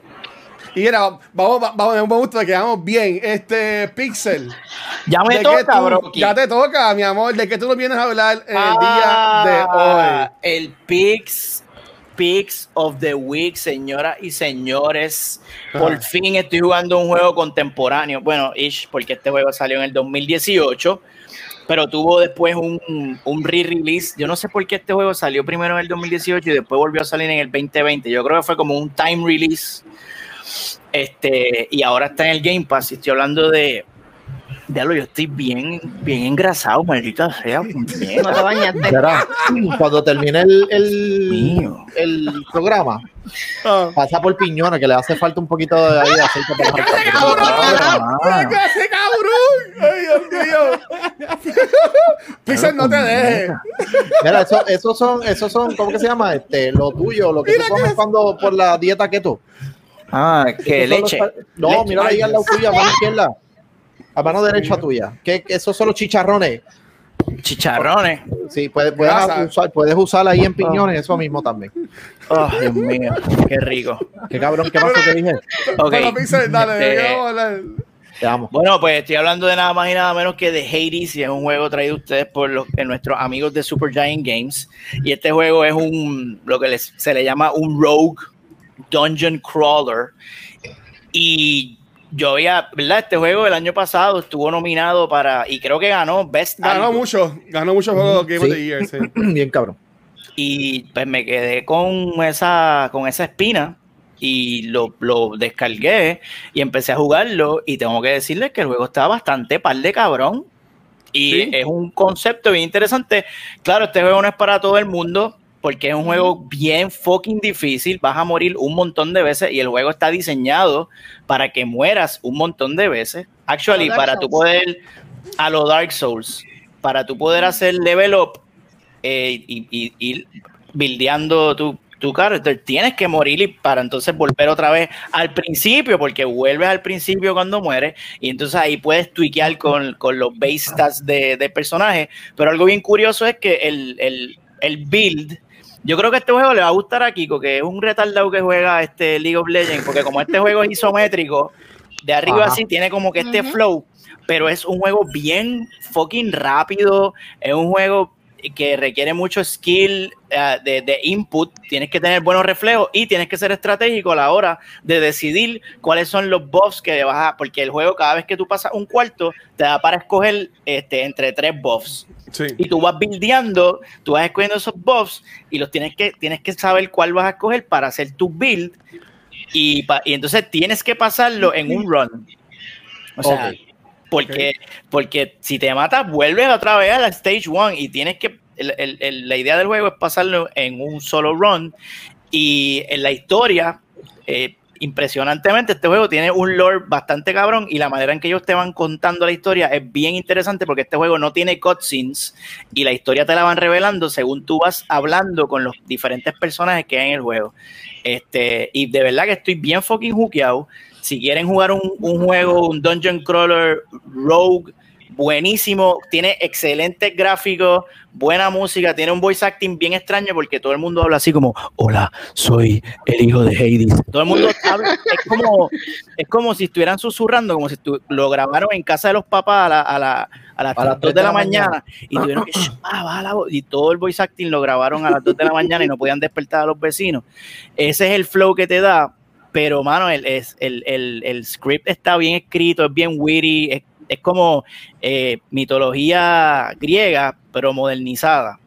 Y era, vamos, vamos, me gusta que vamos bien. Este Pixel. Ya me toca, bro. Ya te toca, mi amor. ¿De qué tú nos vienes a hablar en el día de ah, hoy? El Pix Picks of the Week, señoras y señores. Por fin estoy jugando un juego contemporáneo. Bueno, ish, porque este juego salió en el 2018, pero tuvo después un, un re-release. Yo no sé por qué este juego salió primero en el 2018 y después volvió a salir en el 2020. Yo creo que fue como un time release. Este, y ahora está en el Game Pass. Y estoy hablando de lo yo estoy bien, bien engrasado, maldita sea. *laughs* Bien. No te bañaste. Cuando termine el, el, el programa, ah. pasa por Piñona, que le hace falta un poquito de ahí de aceite para ¡Qué cabrón! ¡Qué cabrón! ¡Ay, Dios mío! *laughs* Pixel, no te dejes. Mira, eso, esos son, esos son, ¿cómo que se llama? Este, lo tuyo, lo que tú comes cuando por la dieta keto. Ah, que leche. no, mira ahí al lado tuya, mano izquierda. A mano derecha tuya. ¿Qué, esos son los chicharrones. Chicharrones. Sí, puedes, puedes, usar, puedes usar ahí en piñones eso mismo también. Oh, Dios mío, qué rico. Qué cabrón, ¿qué pasó que dije? Okay. dale, este, Bueno, pues estoy hablando de nada más y nada menos que de Hades y es un juego traído ustedes por los, nuestros amigos de Super Giant Games. Y este juego es un, lo que les, se le llama un rogue dungeon crawler. Y yo había, ¿verdad? Este juego el año pasado estuvo nominado para, y creo que ganó Best. Ganó mucho, ganó muchos juegos Game of the Year, sí. *clears throat* Bien cabrón. Y pues me quedé con esa, con esa espina y lo, lo, descargué y empecé a jugarlo y tengo que decirles que el juego está bastante par de cabrón y es un concepto bien interesante. Claro, este juego no es para todo el mundo, porque es un juego bien fucking difícil, vas a morir un montón de veces y el juego está diseñado para que mueras un montón de veces. Actually, para tu poder, a los Dark Souls, para tu poder hacer level up eh, y, ir buildeando tu, tu character, tienes que morir y para entonces volver otra vez al principio, porque vuelves al principio cuando mueres y entonces ahí puedes tweakear con, los base stats de, de personaje. Pero algo bien curioso es que el, el, el build yo creo que este juego le va a gustar a Kiko, que es un retardado que juega este League of Legends, porque como este juego es isométrico, de arriba así tiene como que este flow, pero es un juego bien fucking rápido, es un juego que requiere mucho skill eh, de, input, tienes que tener buenos reflejos y tienes que ser estratégico a la hora de decidir cuáles son los buffs que vas a, porque el juego cada vez que tú pasas un cuarto te da para escoger este, entre tres buffs. Y tú vas buildeando, tú vas escogiendo esos buffs y los tienes que, tienes que saber cuál vas a escoger para hacer tu build y, y entonces tienes que pasarlo en un run. O sea, porque, porque si te matas, vuelves otra vez a la Stage 1 y tienes que. la idea del juego es pasarlo en un solo run. Y en la historia, eh, impresionantemente este juego tiene un lore bastante cabrón y la manera en que ellos te van contando la historia es bien interesante porque este juego no tiene cutscenes y la historia te la van revelando según tú vas hablando con los diferentes personajes que hay en el juego. Este, y de verdad que estoy bien fucking hookeado. Si quieren jugar un, un juego, un dungeon crawler rogue buenísimo, tiene excelentes gráficos, buena música, tiene un voice acting bien extraño porque todo el mundo habla así como, hola, soy el hijo de Hades. Todo el mundo *laughs* habla, es como, es como si estuvieran susurrando, como si lo grabaron en casa de los papás a, la, a, la, a las 2 de la, mañana, y tuvieron que, *laughs* ah, y todo el voice acting lo grabaron a las 2 de la mañana y no podían despertar a los vecinos. Ese es el flow que te da, pero mano, el, el, el, el script está bien escrito, es bien witty, es es como eh, mitología griega, pero modernizada.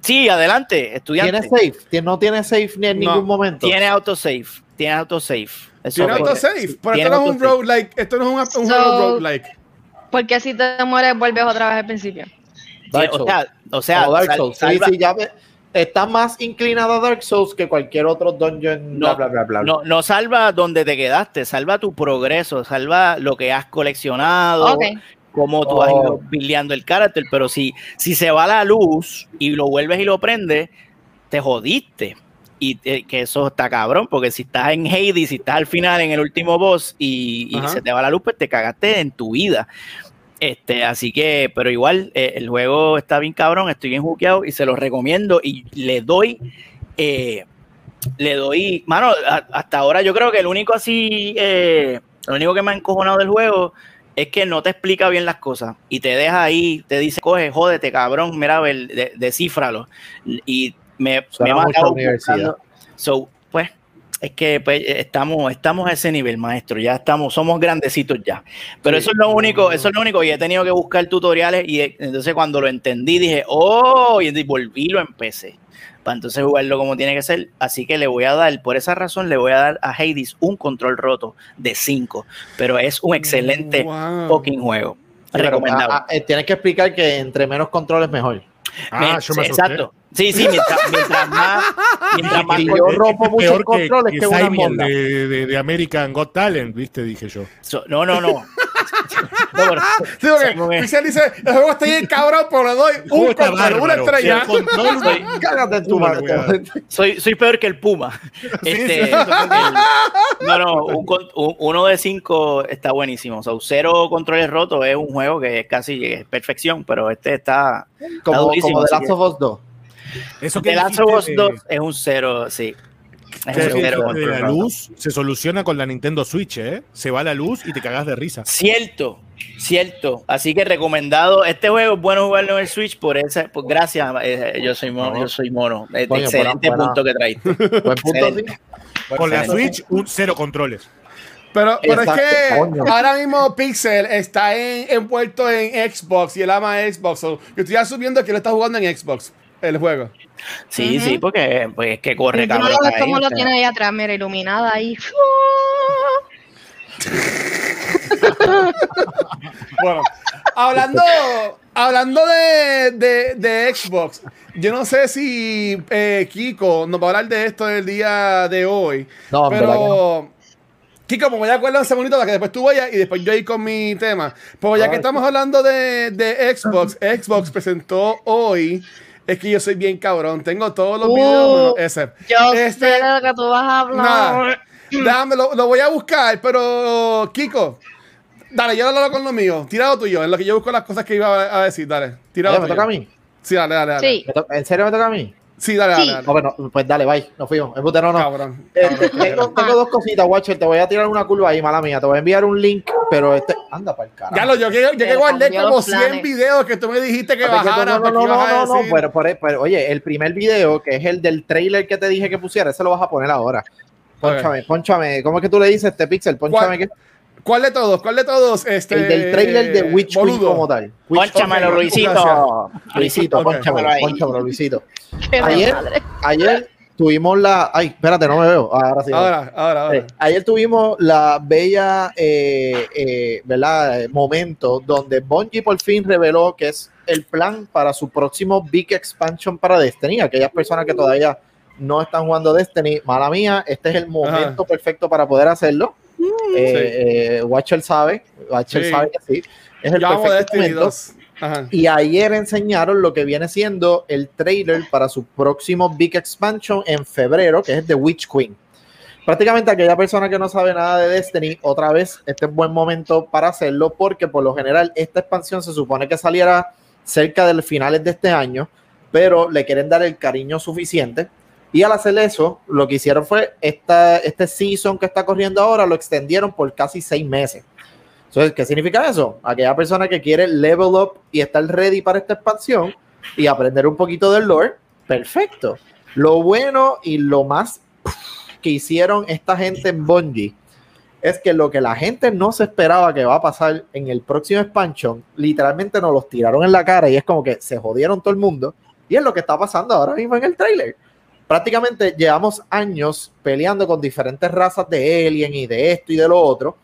sí, adelante, estudiante. ¿Tiene safe? ¿No tiene safe ni en ningún momento? Tiene autosave, tiene autosave. tiene autosave, pero esto no es un roguelike, esto no es un, un roguelike. Porque si te mueres vuelves otra vez al principio. o sea, o sea, Dark Souls. Sí, sí, ya está más inclinado a Dark Souls que cualquier otro dungeon. No, bla, bla, bla, no, no salva donde te quedaste, salva tu progreso, salva lo que has coleccionado, cómo tú has ido peleando oh. el carácter. Pero si, si se va la luz y lo vuelves y lo prendes, te jodiste. Y que eso está cabrón, porque si estás en Hades, si estás al final en el último boss y, y se te va la luz, pues te cagaste en tu vida. Este, así que, pero igual, eh, el juego está bien cabrón, estoy bien juqueado y se lo recomiendo y le doy, eh, le doy, mano, hasta ahora yo creo que el único así, eh, lo único que me ha encojonado del juego es que no te explica bien las cosas y te deja ahí, te dice, coge, jódete, cabrón, mira, de, descífralo. Y me, me ha matado. So, es que pues, estamos, estamos a ese nivel, maestro. Ya estamos, somos grandecitos ya. Pero eso es lo único, eso es lo único. Y he tenido que buscar tutoriales. Y entonces cuando lo entendí, dije, oh, y volví lo empecé. Para entonces jugarlo como tiene que ser. Así que le voy a dar, por esa razón, le voy a dar a Hades un control roto de 5. Pero es un excelente fucking juego. Recomendable. Ah, ah, eh, tienes que explicar que entre menos controles mejor. Ah, yo me exacto. Sí, sí, mientras, más. Mientras más yo rompo muchos controles que, que, una de, de, de, American Got Talent, ¿viste? Dije yo. no, no, no. *laughs* no, pero, sí, porque Pixel dice, el juego está bien cabrón, pero le doy un control, una estrella. *laughs* soy, Cágate en tu madre. Soy, soy peor que el Puma. Este, no, no, un, uno de cinco está buenísimo. O sea, cero controles rotos es un juego que es casi es perfección, pero este está, como, como The Last of Us 2. Eso que The Last of Us 2 es un cero, sí. de la luz se soluciona con la Nintendo Switch, ¿eh? Se va la luz y te cagas de risa. Cierto, cierto. Así que recomendado. Este juego es bueno jugarlo en el Switch por esa. gracias, eh, yo soy mono. Yo soy mono. excelente punto que traiste. *laughs* Buen punto, Con la Switch, un cero controles. Pero, pero es que ahora mismo Pixel está envuelto en Xbox y él ama Xbox. yo estoy asumiendo que lo está jugando en Xbox el juego. Sí, sí, porque pues, es que corre cabrón. No lo cómo lo tiene ahí atrás, mira, iluminada ahí. *laughs* bueno, hablando, hablando de, de, de, Xbox, yo no sé si eh, Kiko nos va a hablar de esto el día de hoy. No, pero. Kiko, me voy a acordar un segundito para que después tú vayas y después yo ir con mi tema. Pues ya que estamos hablando de, de Xbox, Xbox presentó hoy es que yo soy bien cabrón. Tengo todos los videos uh, ese. Yo este, sé de lo que tú vas a hablar. déjame, lo, voy a buscar, pero Kiko, dale, yo hablo con lo mío. Tirado tuyo, en lo que yo busco las cosas que iba a, decir. Dale, tirado ¿Me toca a mí? Sí, dale, dale, dale. Sí. ¿En serio me toca a mí? Sí, dale, dale. bueno, pues dale, bye. Nos fuimos. No, no. Cabrón, eh, tengo, dos cositas, Watcher. Te voy a tirar una curva ahí, mala mía. Te voy a enviar un link, pero este. Anda para el carajo. Ya lo, yo, yo, yo que guardé como 100 videos que tú me dijiste que bajara. No, no, no, no, no, pero, pero, oye, el primer video, que es el del trailer que te dije que pusiera, ese lo vas a poner ahora. Ponchame, ponchame. ¿Cómo es que tú le dices este pixel? Ponchame que. ¿Cuál de todos? ¿Cuál de todos? Este, el del trailer de Witch Queen como tal. Pónchamelo, Luisito. Luisito, pónchamelo, pónchamelo, Luisito. Ayer, ayer tuvimos la. Ay, espérate, no me veo. Ahora sí. Ahora, ahora, ahora. Eh, ayer tuvimos la bella, eh, eh, ¿verdad? Momento donde Bungie por fin reveló que es el plan para su próximo Big Expansion para Destiny. Aquellas personas que todavía no están jugando Destiny, mala mía, este es el momento perfecto para poder hacerlo. Eh, eh, Watcher sabe, Watcher sabe que sí. Es el perfecto momento. Y ayer enseñaron lo que viene siendo el trailer para su próximo Big Expansion en febrero, que es The Witch Queen. Prácticamente aquella persona que no sabe nada de Destiny, otra vez, este es buen momento para hacerlo, porque por lo general esta expansión se supone que saliera cerca de los finales de este año, pero le quieren dar el cariño suficiente. Y al hacer eso, lo que hicieron fue esta, este season que está corriendo ahora, lo extendieron por casi seis meses. Entonces, ¿qué significa eso? Aquella persona que quiere level up y estar ready para esta expansión y aprender un poquito del lore, perfecto. Lo bueno y lo más que hicieron esta gente en Bungie es que lo que la gente no se esperaba que va a pasar en el próximo expansion, literalmente nos los tiraron en la cara y es como que se jodieron todo el mundo. Y es lo que está pasando ahora mismo en el trailer. Prácticamente llevamos años peleando con diferentes razas de alien y de esto y de lo otro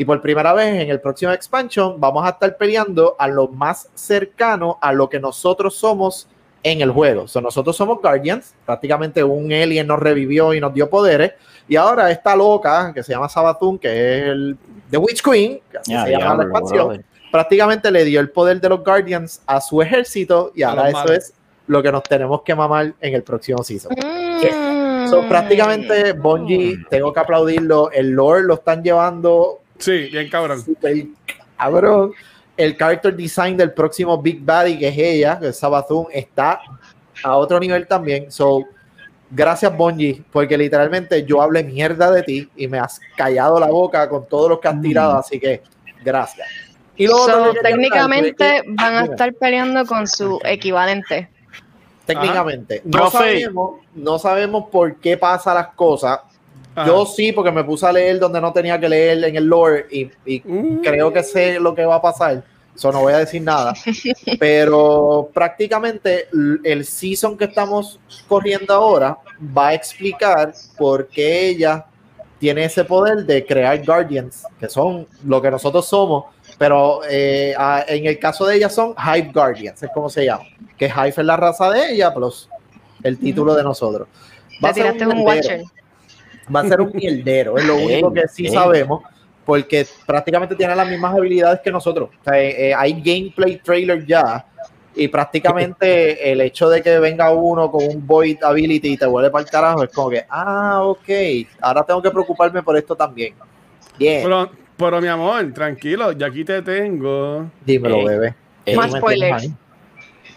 y por primera vez en el próximo expansion vamos a estar peleando a lo más cercano a lo que nosotros somos en el juego. So, nosotros somos Guardians, prácticamente un alien nos revivió y nos dio poderes. Y ahora esta loca que se llama Sabathun, que es el The Witch Queen, que así se llama la expansión, prácticamente le dio el poder de los Guardians a su ejército y ahora eso es lo que nos tenemos que mamar en el próximo season. Mm. So, prácticamente Bungie, tengo que aplaudirlo, el lore lo están llevando Sí, bien cabrón. cabrón. El character design del próximo Big Baddy, que es ella, que es Sabathun, está a otro nivel también. So, gracias, Bonji, porque literalmente yo hablé mierda de ti y me has callado la boca con todo lo que has mm. tirado, así que gracias. Y luego técnicamente van a estar peleando con su equivalente. Técnicamente. No sabemos, no sabemos por qué pasa las cosas. Yo sí, porque me puse a leer donde no tenía que leer en el lore y, mm. creo que sé lo que va a pasar. Eso no voy a decir nada. *laughs* Pero prácticamente el season que estamos corriendo ahora va a explicar por qué ella tiene ese poder de crear Guardians, que son lo que nosotros somos, pero eh, en el caso de ella son Hive Guardians, es como se llama, que Hive es la raza de ella, plus el título de nosotros. Va a ser un, Watcher va a ser un mierdero, es lo único que sí sabemos, porque prácticamente tiene las mismas habilidades que nosotros. Eh, eh, hay gameplay trailer ya, y prácticamente el hecho de que venga uno con un Void Ability y te vuelve para el carajo, es como que, ah, ok, ahora tengo que preocuparme por esto también. Bien. Pero, pero mi amor, tranquilo, ya aquí te tengo. Dímelo, bebé. Más spoilers.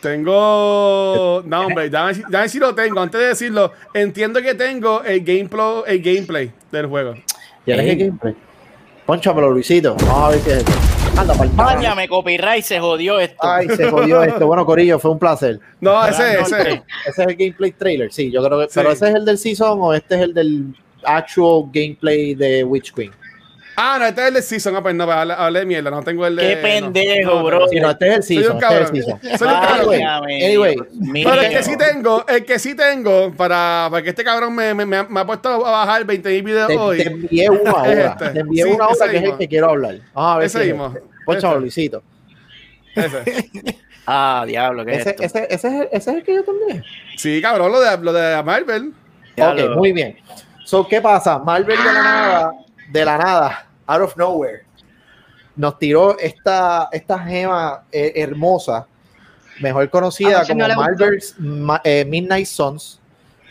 Tengo. No, hombre, dame, dame, si lo tengo. Antes de decirlo, entiendo que tengo el gameplay, el gameplay del juego. ¿Ya el gameplay? Ponchamelo, Luisito. Vamos a ver qué es esto. Anda, para me copyright, se jodió esto. Ay, se jodió esto. Bueno, Corillo, fue un placer. No, ese, ese. Ese es el gameplay trailer, sí, yo creo que. Pero ese es el del season o este es el del actual gameplay de Witch Queen. Ah, no, este es el de Season. Ah, pues no, pues, hablé, de mierda. No tengo el de. Qué pendejo, bro. Sí, no, este es el Season. Soy un cabrón. Soy un cabrón. Anyway. Pero el que sí tengo, el que sí tengo, para, para que este cabrón me, me, me, ha puesto a bajar 20 videos hoy. Te envié una hora. Este. Te envié una hora que es el que quiero hablar. Vamos a ver. Ese mismo. Este. Ponchalo, Luisito. Ese. *laughs* ah, diablo, ¿qué ese, es esto? Ese, ese, es, ese es el que yo también. Sí, cabrón, lo de, lo de Marvel. Ok, muy bien. So, ¿qué pasa? Marvel de la nada, de la nada, out of nowhere, nos tiró esta, esta gema eh, hermosa, mejor conocida como Marvel's eh, Midnight Suns.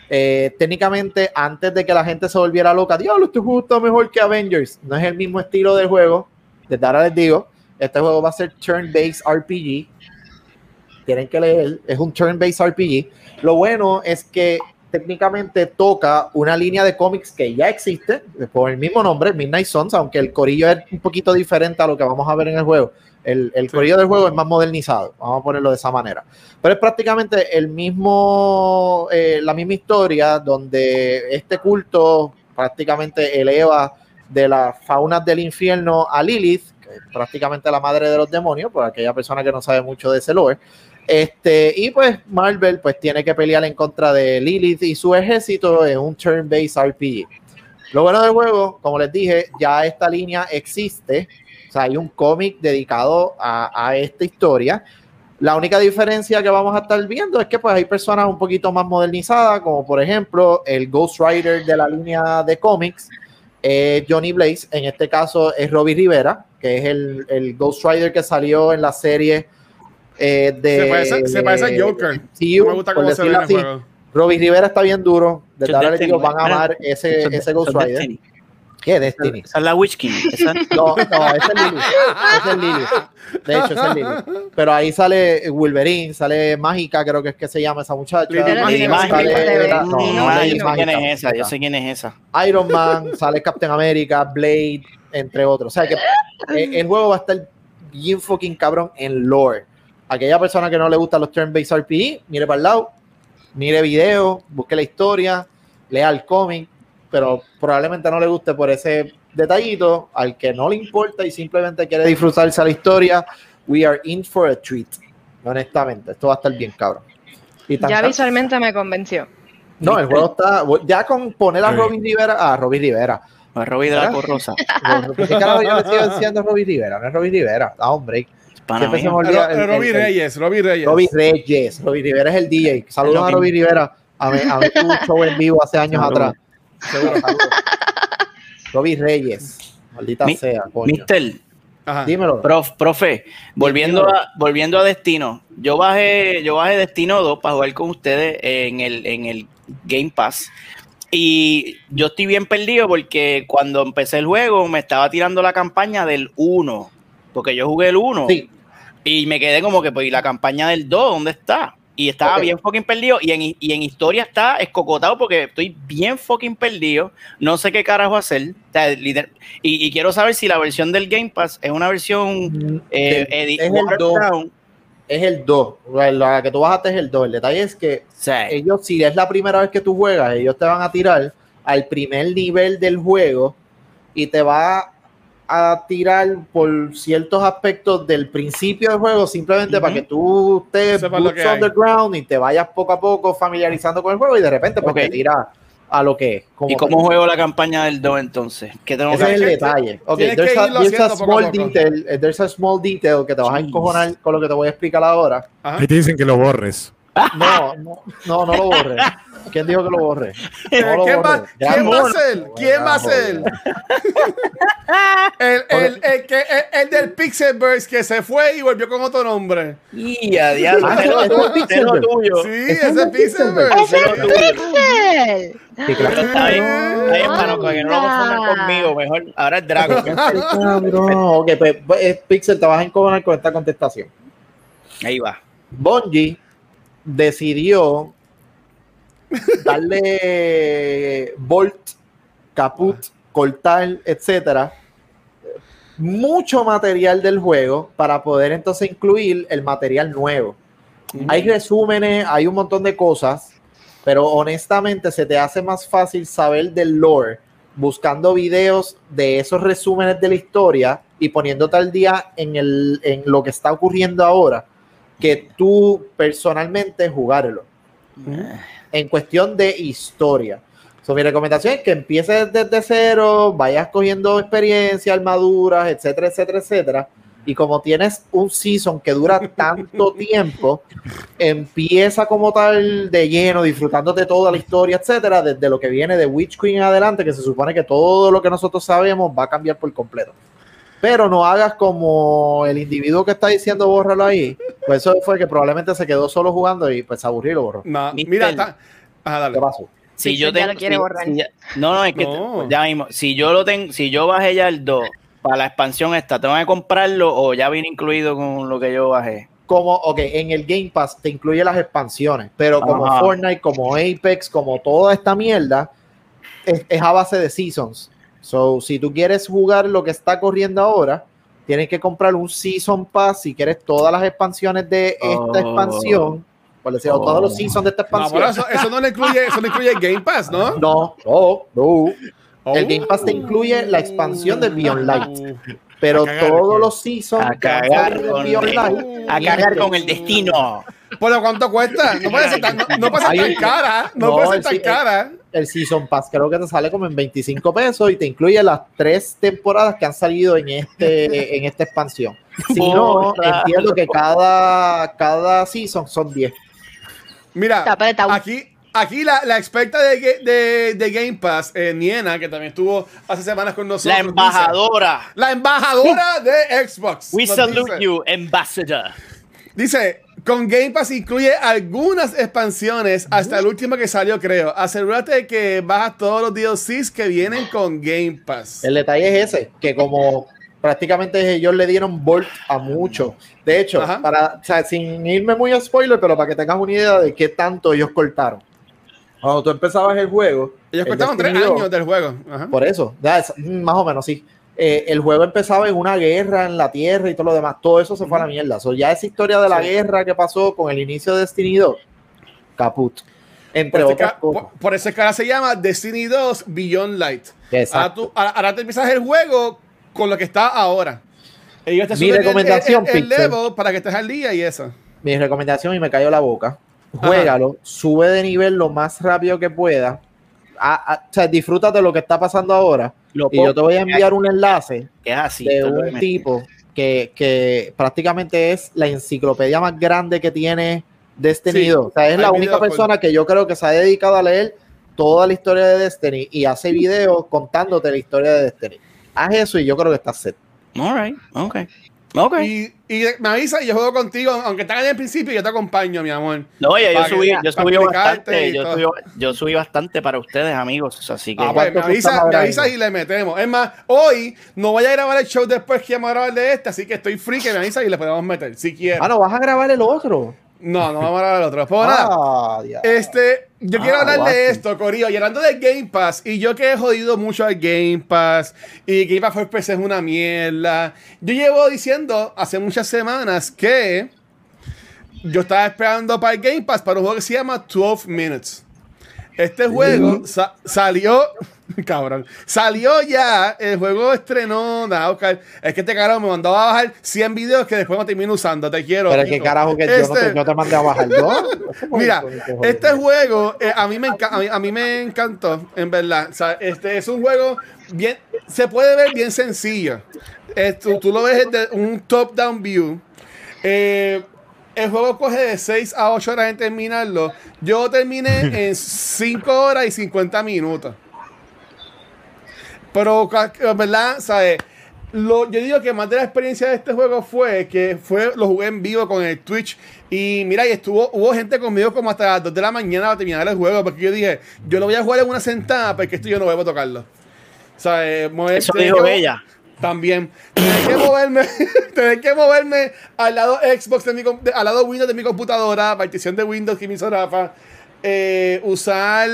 Eh, técnicamente, antes de que la gente se volviera loca, diablo, este juego está mejor que Avengers. No es el mismo estilo del juego. Desde ahora les digo, este juego va a ser turn-based RPG. Tienen que leer, es un turn-based RPG. Lo bueno es que técnicamente toca una línea de cómics que ya existe, por el mismo nombre, Midnight Suns, aunque el corillo es un poquito diferente a lo que vamos a ver en el juego. El, el corillo del juego es más modernizado, vamos a ponerlo de esa manera. Pero es prácticamente el mismo, eh, la misma historia donde este culto prácticamente eleva de las faunas del infierno a Lilith, que es prácticamente la madre de los demonios, por aquella persona que no sabe mucho de ese lore. Este, y pues Marvel pues tiene que pelear en contra de Lilith y su ejército en un turn-based RPG. Lo bueno del juego, como les dije, ya esta línea existe. O sea, hay un cómic dedicado a, esta historia. La única diferencia que vamos a estar viendo es que pues hay personas un poquito más modernizadas, como por ejemplo el Ghost Rider de la línea de cómics, eh, Johnny Blaze, en este caso es Robbie Rivera, que es el, el Ghost Rider que salió en la serie eh, de... Se parece, se parece a Joker. Sí, me gusta cómo se ve en el juego. Robbie Rivera está bien duro, de les van a amar ese, ese Ghost Rider. ¿Qué Destiny? Esa es la Witch King. *laughs* No, no, ese es Lily. Ese es Lily. De hecho, ese es Lily. Pero ahí sale Wolverine, sale Mágica, creo que es que se llama esa muchacha. Lily Mágica. No, no, sé quién es esa. Yo sé quién es esa. Iron Man, sale Captain America, Blade, entre otros. O sea que el juego va a estar bien fucking cabrón en lore. Aquella persona que no le gustan los turn-based RPG, mire para el lado, mire video, busque la historia, lea el cómic pero probablemente no le guste por ese detallito. Al que no le importa y simplemente quiere disfrutarse a la historia, we are in for a treat. Honestamente, esto va a estar bien cabrón. ya visualmente me convenció. No, el juego está. Ya con poner a Robin Rivera. A Robin Rivera. A Robin de la Corrosa. ¿Qué carajo yo le sigo diciendo a Robin Rivera? No es Robin Rivera. Da hombre. Siempre se me olvida. El, Robin Reyes, Robin Reyes. Robin Rivera es el DJ. Saludos a Robin Rivera. A ver, a ver tu show en vivo hace años atrás. Seguro, Robbie Reyes. Maldita sea, Mister. Dímelo. profe, volviendo a, volviendo a Destino. Yo bajé, yo bajé Destino 2 para jugar con ustedes en el, en el Game Pass. Y yo estoy bien perdido porque cuando empecé el juego me estaba tirando la campaña del 1. Porque yo jugué el 1. Y me quedé como que, pues, ¿y la campaña del 2 dónde está? Y estaba bien fucking perdido. Y en, y en, historia está escocotado porque estoy bien fucking perdido. No sé qué carajo hacer. y, quiero saber si la versión del Game Pass es una versión eh, es, el 2, es el 2. La que tú bajaste es el 2. El detalle es que ellos, si es la primera vez que tú juegas, ellos te van a tirar al primer nivel del juego y te va a tirar por ciertos aspectos del principio del juego simplemente para que tú estés underground y te vayas poco a poco familiarizando con el juego y de repente pues te tira a lo que es. ¿Y cómo juego la campaña del 2 entonces? ¿Qué tengo Ese es el detalle. Okay, there's a, there's a small detail, there's a small detail que te vas a encojonar con lo que te voy a explicar ahora. Ahí te dicen que lo borres. No, no, no, no lo borres. *laughs* ¿Quién dijo que lo borre? *laughs* ¿Quién, va, ¿quién va, a ser? ¿Quién va a ser? *laughs* el, el, el, que, el, del Pixelverse que se fue y volvió con otro nombre. Y a diablo. Ah, es lo tuyo. Sí, ese Pixelverse. ¡Es el Pixel! Sí, claro. Está bien, está bien, para que no lo confundan conmigo. Mejor, ahora es Dragon. *laughs* no, ok, pues, pues Pixel, te vas a encontrar con esta contestación. Ahí va. Bungie decidió darle Bolt, Caput, Cortar, etcétera, mucho material del juego para poder entonces incluir el material nuevo. Hay resúmenes, hay un montón de cosas, pero honestamente se te hace más fácil saber del lore buscando videos de esos resúmenes de la historia y poniéndote al día en, el, en lo que está ocurriendo ahora que tú personalmente jugarlo en cuestión de historia. So, mi recomendación es que empieces desde cero, vayas cogiendo experiencia, armaduras, etcétera, etcétera, etcétera. Y como tienes un season que dura tanto *laughs* tiempo, empieza como tal de lleno, disfrutándote toda la historia, etcétera, desde lo que viene de Witch Queen en adelante, que se supone que todo lo que nosotros sabemos va a cambiar por completo. Pero no hagas como el individuo que está diciendo bórralo ahí. Pues eso fue que probablemente se quedó solo jugando y pues y lo borró. No, mira, está, ¿Qué pasó? Si yo tengo, no, no, es que ya mismo, si yo lo tengo, si yo bajé ya el 2 para la expansión esta, ¿tengo que comprarlo o ya viene incluido con lo que yo bajé? Como, ok, en el Game Pass te incluye las expansiones, pero como Fortnite, como Apex, como toda esta mierda, es, a base de seasons. So, si tú quieres jugar lo que está corriendo ahora, tienes que comprar un Season Pass si quieres todas las expansiones de esta oh. expansión por decir, todos los seasons de esta expansión. No, eso, eso, no le incluye, eso no incluye Game Pass, ¿no? No, no, no. El Game Pass te incluye la expansión de Beyond Light. Pero todos los seasons a cagar con, Beyond Light, a cagar con el destino. ¿Pero cuánto cuesta? No puede ser tan, no, puede ser tan cara. No, puede ser tan cara. El Season Pass creo que te sale como en 25 pesos y te incluye las tres temporadas que han salido en este en esta expansión. Si no, entiendo que cada, cada season son 10. Mira, aquí, aquí la, la experta de, de, Game Pass, eh, Niena, que también estuvo hace semanas con nosotros. La embajadora. la embajadora de Xbox. We salute you, ambassador. Dice, con Game Pass incluye algunas expansiones hasta el último que salió, creo. Asegúrate de que bajas todos los DLCs que vienen con Game Pass. El detalle es ese, que como prácticamente ellos le dieron volt a mucho. De hecho, para, sin irme muy a spoiler, pero para que tengas una idea de qué tanto ellos cortaron. Cuando tú empezabas el juego. Ellos cortaron tres años del juego. Por eso, más o menos sí. Eh, el juego empezaba en una guerra en la tierra y todo lo demás. Todo eso se fue a la mierda. ya esa historia de la guerra que pasó con el inicio de Destiny 2, caput. Entre por, otras Por, eso es que ahora se llama Destiny 2 Beyond Light. Ahora, ahora, te empiezas el juego con lo que está ahora. Ellos te Mi recomendación, el, el, para que estés al día y eso. Mi recomendación, y me cayó la boca, juégalo, sube de nivel lo más rápido que pueda. O sea, disfrútate lo que está pasando ahora. y yo te voy a enviar un enlace es así, de un tipo que, que, prácticamente es la enciclopedia más grande que tiene Destiny O sea, es la única persona que yo creo que se ha dedicado a leer toda la historia de Destiny y hace videos contándote la historia de Destiny haz eso y yo creo que estás set. Alright, ok. Okay. Y, me avisa y yo juego contigo, aunque estás en el principio, yo te acompaño, mi amor. No, ya yo subí, yo subí bastante, yo subí, yo subí, bastante para ustedes, amigos. Así que. Ah, pues, me avisa, me avisa y le metemos. Es más, hoy no voy a grabar el show después que vamos a grabar de este, así que estoy free que me avisa y le podemos meter, si quieres. Ah, no, vas a grabar el otro. No, no vamos a hablar del otro. Pues ah, este, yo quiero ah, hablar de esto, Corillo. Y hablando de Game Pass, y yo que he jodido mucho al Game Pass, y Game Pass for PC es una mierda. Yo llevo diciendo hace muchas semanas que yo estaba esperando para el Game Pass para un juego que se llama 12 Minutes. Este juego salió *laughs* Cabrón. Salió ya, el juego estrenó. Oscar. Es que este carajo me mandó a bajar 100 videos que después no termino usando. Te quiero. Pero es que carajo que yo, no te, este mandé a bajar. ¿no? *laughs* Mira, este juego eh, a, mí me a, mí, me encantó, en verdad. O sea, este es un juego bien. Se puede ver bien sencillo. tú, lo ves de un top-down view. Eh, el juego coge de 6 a 8 horas en terminarlo. Yo terminé *laughs* en 5 horas y 50 minutos. Pero, ¿verdad? ¿Sabes? Lo, yo digo que más de la experiencia de este juego fue que fue lo jugué en vivo con el Twitch y mira, y estuvo, hubo gente conmigo como hasta las 2 de la mañana para terminar el juego porque yo dije, yo lo voy a jugar en una sentada porque esto yo no voy a tocarlo. ¿Sabes? Eso dijo ella. También. Tener que moverme, *laughs* tener que moverme al lado Xbox de mi, al lado Windows de mi computadora, partición de Windows que me hizo Rafa, eh, usar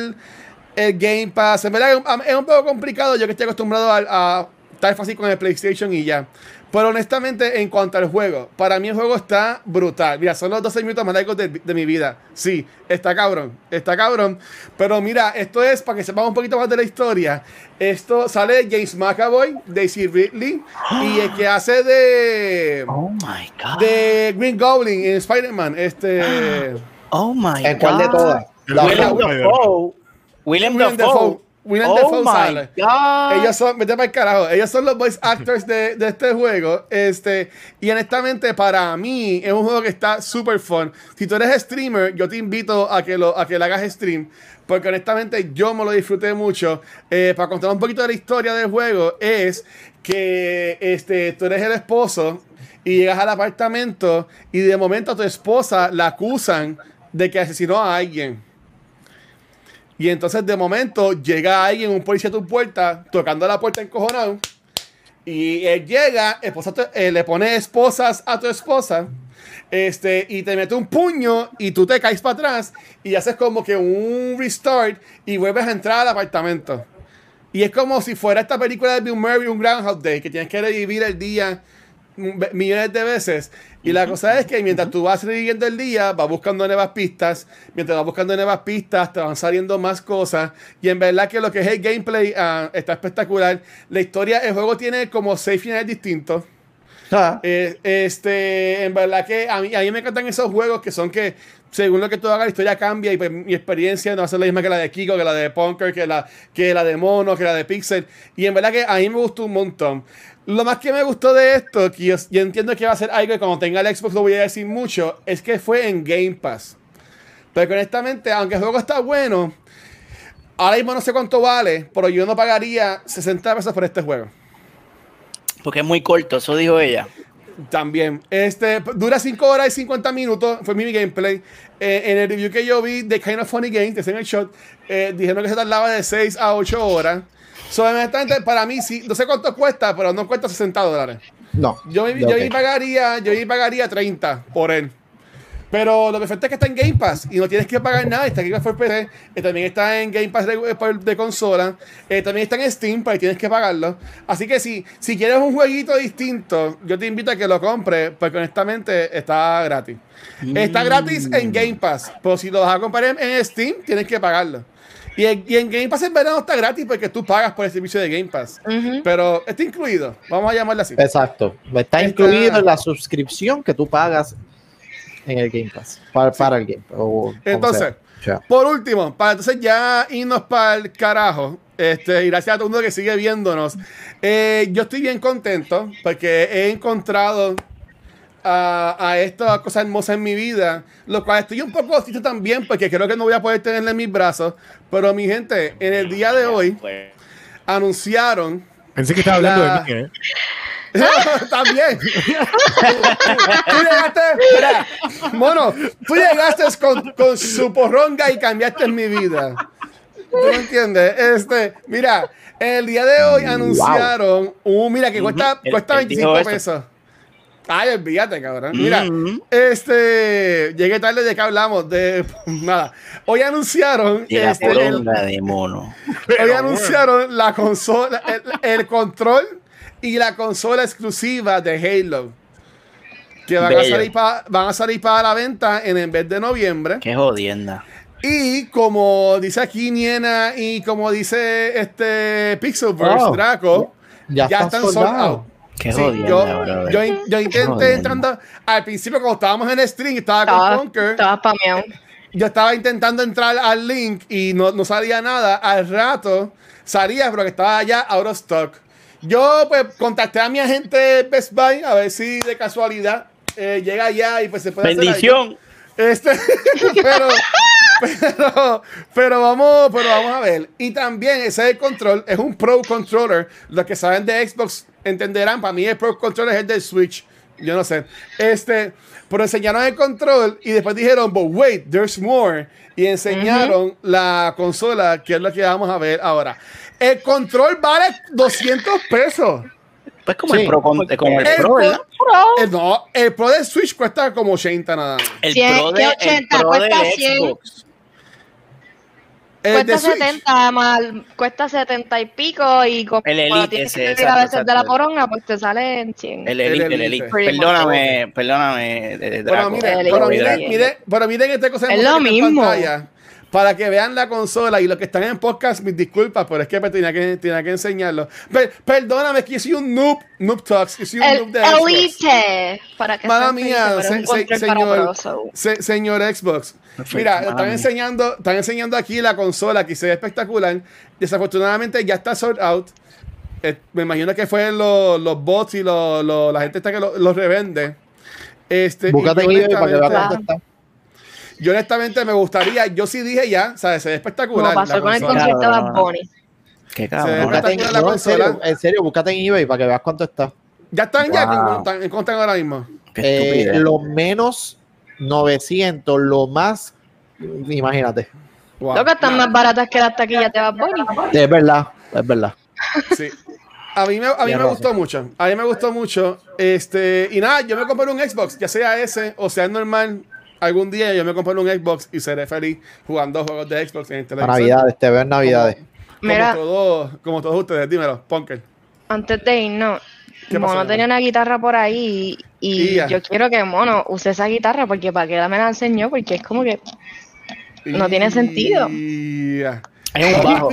el Game Pass. En es un poco complicado. Yo que estoy acostumbrado a, estar fácil con el PlayStation y ya. Pero honestamente, en cuanto al juego, para mí el juego está brutal. Mira, son los 12 minutos más largos de, mi vida. Sí, está cabrón, está cabrón. Pero mira, esto es para que sepamos un poquito más de la historia. Esto sale James McAvoy, Daisy Ridley y el que hace de. Oh my God. De Green Goblin en Spider-Man. Este. *gasps* Oh my God. cuál de todas? La, William, Dafoe. Oh sale. Ellos son, vete para el carajo, ellos son los voice actors de, de, este juego. Este, y honestamente, para mí, es un juego que está súper fun. Si tú eres streamer, yo te invito a que lo, a que le hagas stream. Porque honestamente, yo me lo disfruté mucho. Eh, para contar un poquito de la historia del juego, es que este, tú eres el esposo y llegas al apartamento y de momento a tu esposa la acusan de que asesinó a alguien. Y entonces de momento llega alguien, un policía a tu puerta, tocando la puerta encojonado. Y él llega, esposa, eh, le pone esposas a tu esposa. Este, y te mete un puño y tú te caes para atrás y haces como que un restart y vuelves a entrar al apartamento. Y es como si fuera esta película de Bill Murray, un Groundhog Day, que tienes que revivir el día millones de veces. Y la cosa es que mientras tú vas reviviendo el día, vas buscando nuevas pistas. Mientras vas buscando nuevas pistas, te van saliendo más cosas. Y en verdad que lo que es el gameplay ah, está espectacular. La historia, el juego tiene como seis finales distintos. Ah. Eh, este, en verdad que a mí, a mí me encantan esos juegos que son que según lo que tú hagas, la historia cambia y pues, mi experiencia no va a ser la misma que la de Kiko, que la de Punker, que la, que la de Mono, que la de Pixel. Y en verdad que a mí me gustó un montón. Lo más que me gustó de esto, que yo, entiendo que va a ser algo que cuando tenga el Xbox lo voy a decir mucho, es que fue en Game Pass. Pero honestamente, aunque el juego está bueno, ahora mismo no sé cuánto vale, pero yo no pagaría 60 pesos por este juego. Porque es muy corto, eso dijo ella. También. Este, dura 5 horas y 50 minutos. Fue mi gameplay. Eh, en el review que yo vi de Kind of Funny Game, que es en el shot, eh, dijeron que se tardaba de 6 a 8 horas. So, para mí, sí, no sé cuánto cuesta, pero no cuesta 60 dólares. No. Yo, yo, pagaría, yo pagaría 30 por él. Pero lo perfecto es que está en Game Pass y no tienes que pagar nada. Está en Game Pass PC, eh, también está en Game Pass de, consola, eh, también está en Steam, para que tienes que pagarlo. Así que si, si quieres un jueguito distinto, yo te invito a que lo compres, porque honestamente está gratis. Está gratis en Game Pass, pero si lo vas a comprar en, Steam, tienes que pagarlo. Y en, Game Pass en verano está gratis porque tú pagas por el servicio de Game Pass. Pero está incluido, vamos a llamarlo así. Exacto. Está, incluido en la suscripción que tú pagas en el Game Pass. Para, el Game Pass. entonces, por último, para entonces ya irnos para el carajo. Este, y gracias a todo el mundo que sigue viéndonos. Eh, yo estoy bien contento porque he encontrado a, a estas cosas hermosas en mi vida, lo cual estoy un poco triste también porque creo que no voy a poder tenerla en mis brazos. Pero mi gente, en el día de hoy anunciaron. Pensé que estaba hablando de mí, ¿eh? *laughs* También. tú llegaste, mira, mono, tú llegaste con, con, su porronga y cambiaste mi vida. ¿Tú me entiendes? Este, mira, el día de hoy anunciaron un, mira, que cuesta, cuesta 25 pesos. Ay, olvídate, cabrón. Mira, este, llegué tarde de que hablamos de *laughs* nada. Hoy anunciaron este, el, de mono. Hoy anunciaron la consola, el control y la consola exclusiva de Halo. Que van a, salir van a salir para la venta en el mes de noviembre. Qué jodienda. Y como dice aquí Niena y como dice este Pixelverse, oh, Draco, ya, están soldados. Qué jodienda, yo, yo, intenté entrando al principio cuando estábamos en el stream, estaba, con Conker. Estaba Yo estaba intentando entrar al link y no, no salía nada. Al rato salía, pero que estaba ya out of stock. Yo pues contacté a mi agente Best Buy a ver si de casualidad eh, llega allá y pues se puede Bendición. Este, *laughs* pero, *laughs* pero, pero, vamos, pero vamos a ver. Y también ese control es un Pro Controller. Los que saben de Xbox entenderán. Para mí el Pro Controller es el del Switch. Yo no sé. Este, pero enseñaron el control y después dijeron, but wait, there's more. Y enseñaron la consola, que es lo que vamos a ver ahora. El control vale 200 pesos. Pues como el Pro, como el, Pro, El, no, el Pro de Switch cuesta como 80 nada más. El Pro de, 80, el Pro cuesta de 100. Xbox. cuesta 70 más, cuesta 70 y pico y como el Elite ese, exacto, a veces de la poronga pues te sale en 100 el Elite, el Elite, Perdóname, perdóname pero miren, pero miren, miren, pero miren esta cosa es lo mismo. pantalla para que vean la consola y los que están en podcast, mis disculpas, pero es que me tenía que, tenía que enseñarlo. perdóname, que yo soy un noob, noob talks, yo soy un noob de Elite, para que Mala mía, señor, señor Xbox. Mira, están enseñando, están enseñando aquí la consola que se ve espectacular. Desafortunadamente ya está sold out. Eh, me imagino que fue los, los bots y los, la gente está que los revende. Este, Búscate para que veas yo honestamente me gustaría, yo sí dije ya, ¿sabes? Se ve espectacular. No, pasó con el concierto de Bad Bunny. Qué cabrón. En, la consola. En serio, búscate en eBay para que veas cuánto está. Ya están ya, en cuánto ahora mismo. Eh, lo menos 900, lo más, imagínate. Wow. Lo que están más baratas que las taquillas de Bad Bunny. Es verdad, es verdad. Sí. A mí, me, a mí me gustó mucho. A mí me gustó mucho. Este, y nada, yo me compré un Xbox, ya sea ese o sea normal algún día yo me compré un Xbox y seré feliz jugando juegos de Xbox en televisor. Navidades, te veo en Navidades. Como, Mira, todos, como todos ustedes, dímelo, Punker. Antes de irnos, Mono tenía una guitarra por ahí y, yo quiero que Mono use esa guitarra porque para qué me la enseñó, porque es como que no tiene sentido. Es un bajo.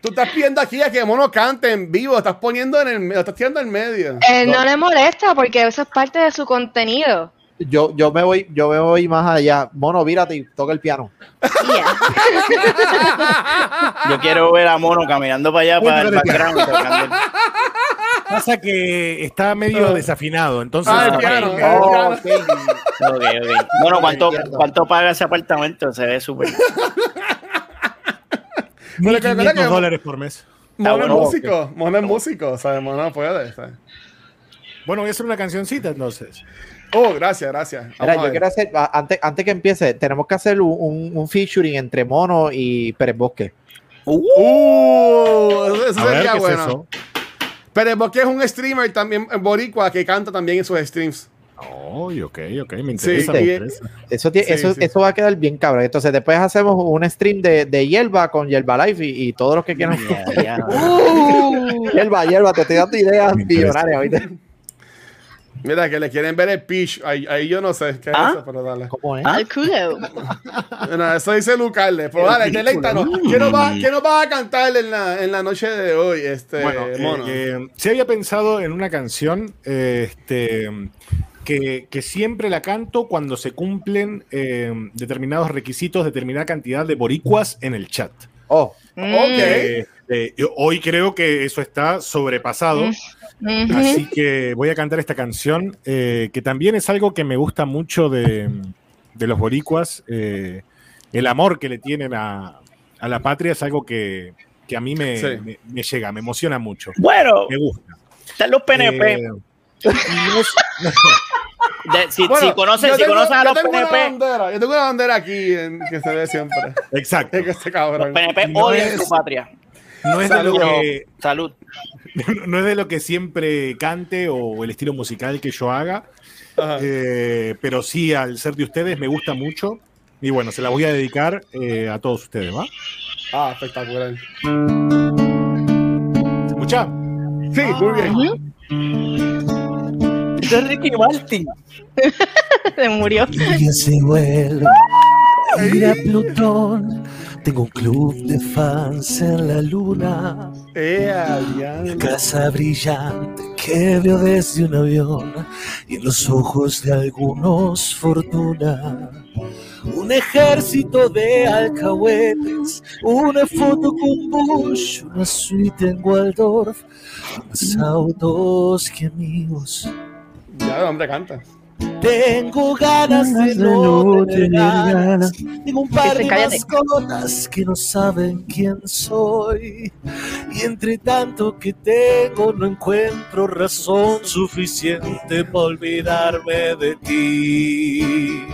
tú estás pidiendo aquí a que Mono cante en vivo, estás poniendo en el, estás tirando en medio. Él no. le molesta porque eso es parte de su contenido. Yo, yo me voy, yo me voy más allá. Mono, vírate y toca el piano. *laughs* yo quiero ver a Mono caminando para allá para el background. Pasa que está medio desafinado, entonces. Ah, oh, Bueno, ¿cuánto, ¿cuánto paga ese apartamento? Se ve súper. 1.500 dólares por mes. Mono es músico, Mono es músico, o sea, Mono puede. ¿sabes? Bueno, voy a hacer una cancioncita entonces. Oh, gracias, gracias. Mira, yo quiero hacer, antes, antes que empiece, tenemos que hacer un, un featuring entre Mono y Pérez Bosque. Uh, uh eso sería bueno. Pérez Bosque es un streamer también, boricua, que canta también en sus streams. Oh, ok, ok, me interesa. Eso, eso, eso, va a quedar bien cabrón. Entonces, después hacemos un stream de, de Hierba con Hierba Life y, y todos los que quieran. uh, *laughs* hierba, Hierba, te estoy dando ideas millonarias ahorita. Mira, que le quieren ver el pitch. Ahí, ahí yo no sé qué es ¿Ah? eso, pero dale. ¿Cómo es? Al *laughs* culo. Bueno, eso dice Lucarle. Pero dale, deleítanos. ¿Qué nos va, qué nos va a cantar en la, en la noche de hoy, este bueno, eh, mono? Eh, sí había pensado en una canción este, que, que, siempre la canto cuando se cumplen eh, determinados requisitos, determinada cantidad de boricuas en el chat. Oh, ok. Eh, hoy creo que eso está sobrepasado. Así que voy a cantar esta canción, eh, que también es algo que me gusta mucho de, los boricuas. Eh, el amor que le tienen a, la patria es algo que, a mí me, llega, me emociona mucho. Bueno, me gusta. Están los PNP. Eh, *laughs* si, conoces, a los PNP. yo tengo una bandera aquí que se ve siempre. Exacto. Este cabrón. Los PNP odian su patria. No es de lo que. Salud. *laughs* no es de lo que siempre cante o el estilo musical que yo haga, eh, pero sí, al ser de ustedes, me gusta mucho. Y bueno, se la voy a dedicar eh, a todos ustedes, ¿va? Ah, espectacular. ¿Se escucha? Sí, muy bien. Es Ricky Martin. *laughs* se murió. Y se vuelve. Mira Plutón tengo un club de fans en la luna. Eh, casa brillante que veo desde un avión y en los ojos de algunos fortuna. Un ejército de alcahuetes, una foto con Bush, una suite en Waldorf, más autos que amigos. Ya, hombre, canta. Tengo ganas de no tener ganas. Tengo un par de mascotas que no saben quién soy. Y entre tanto que tengo, no encuentro razón suficiente para olvidarme de ti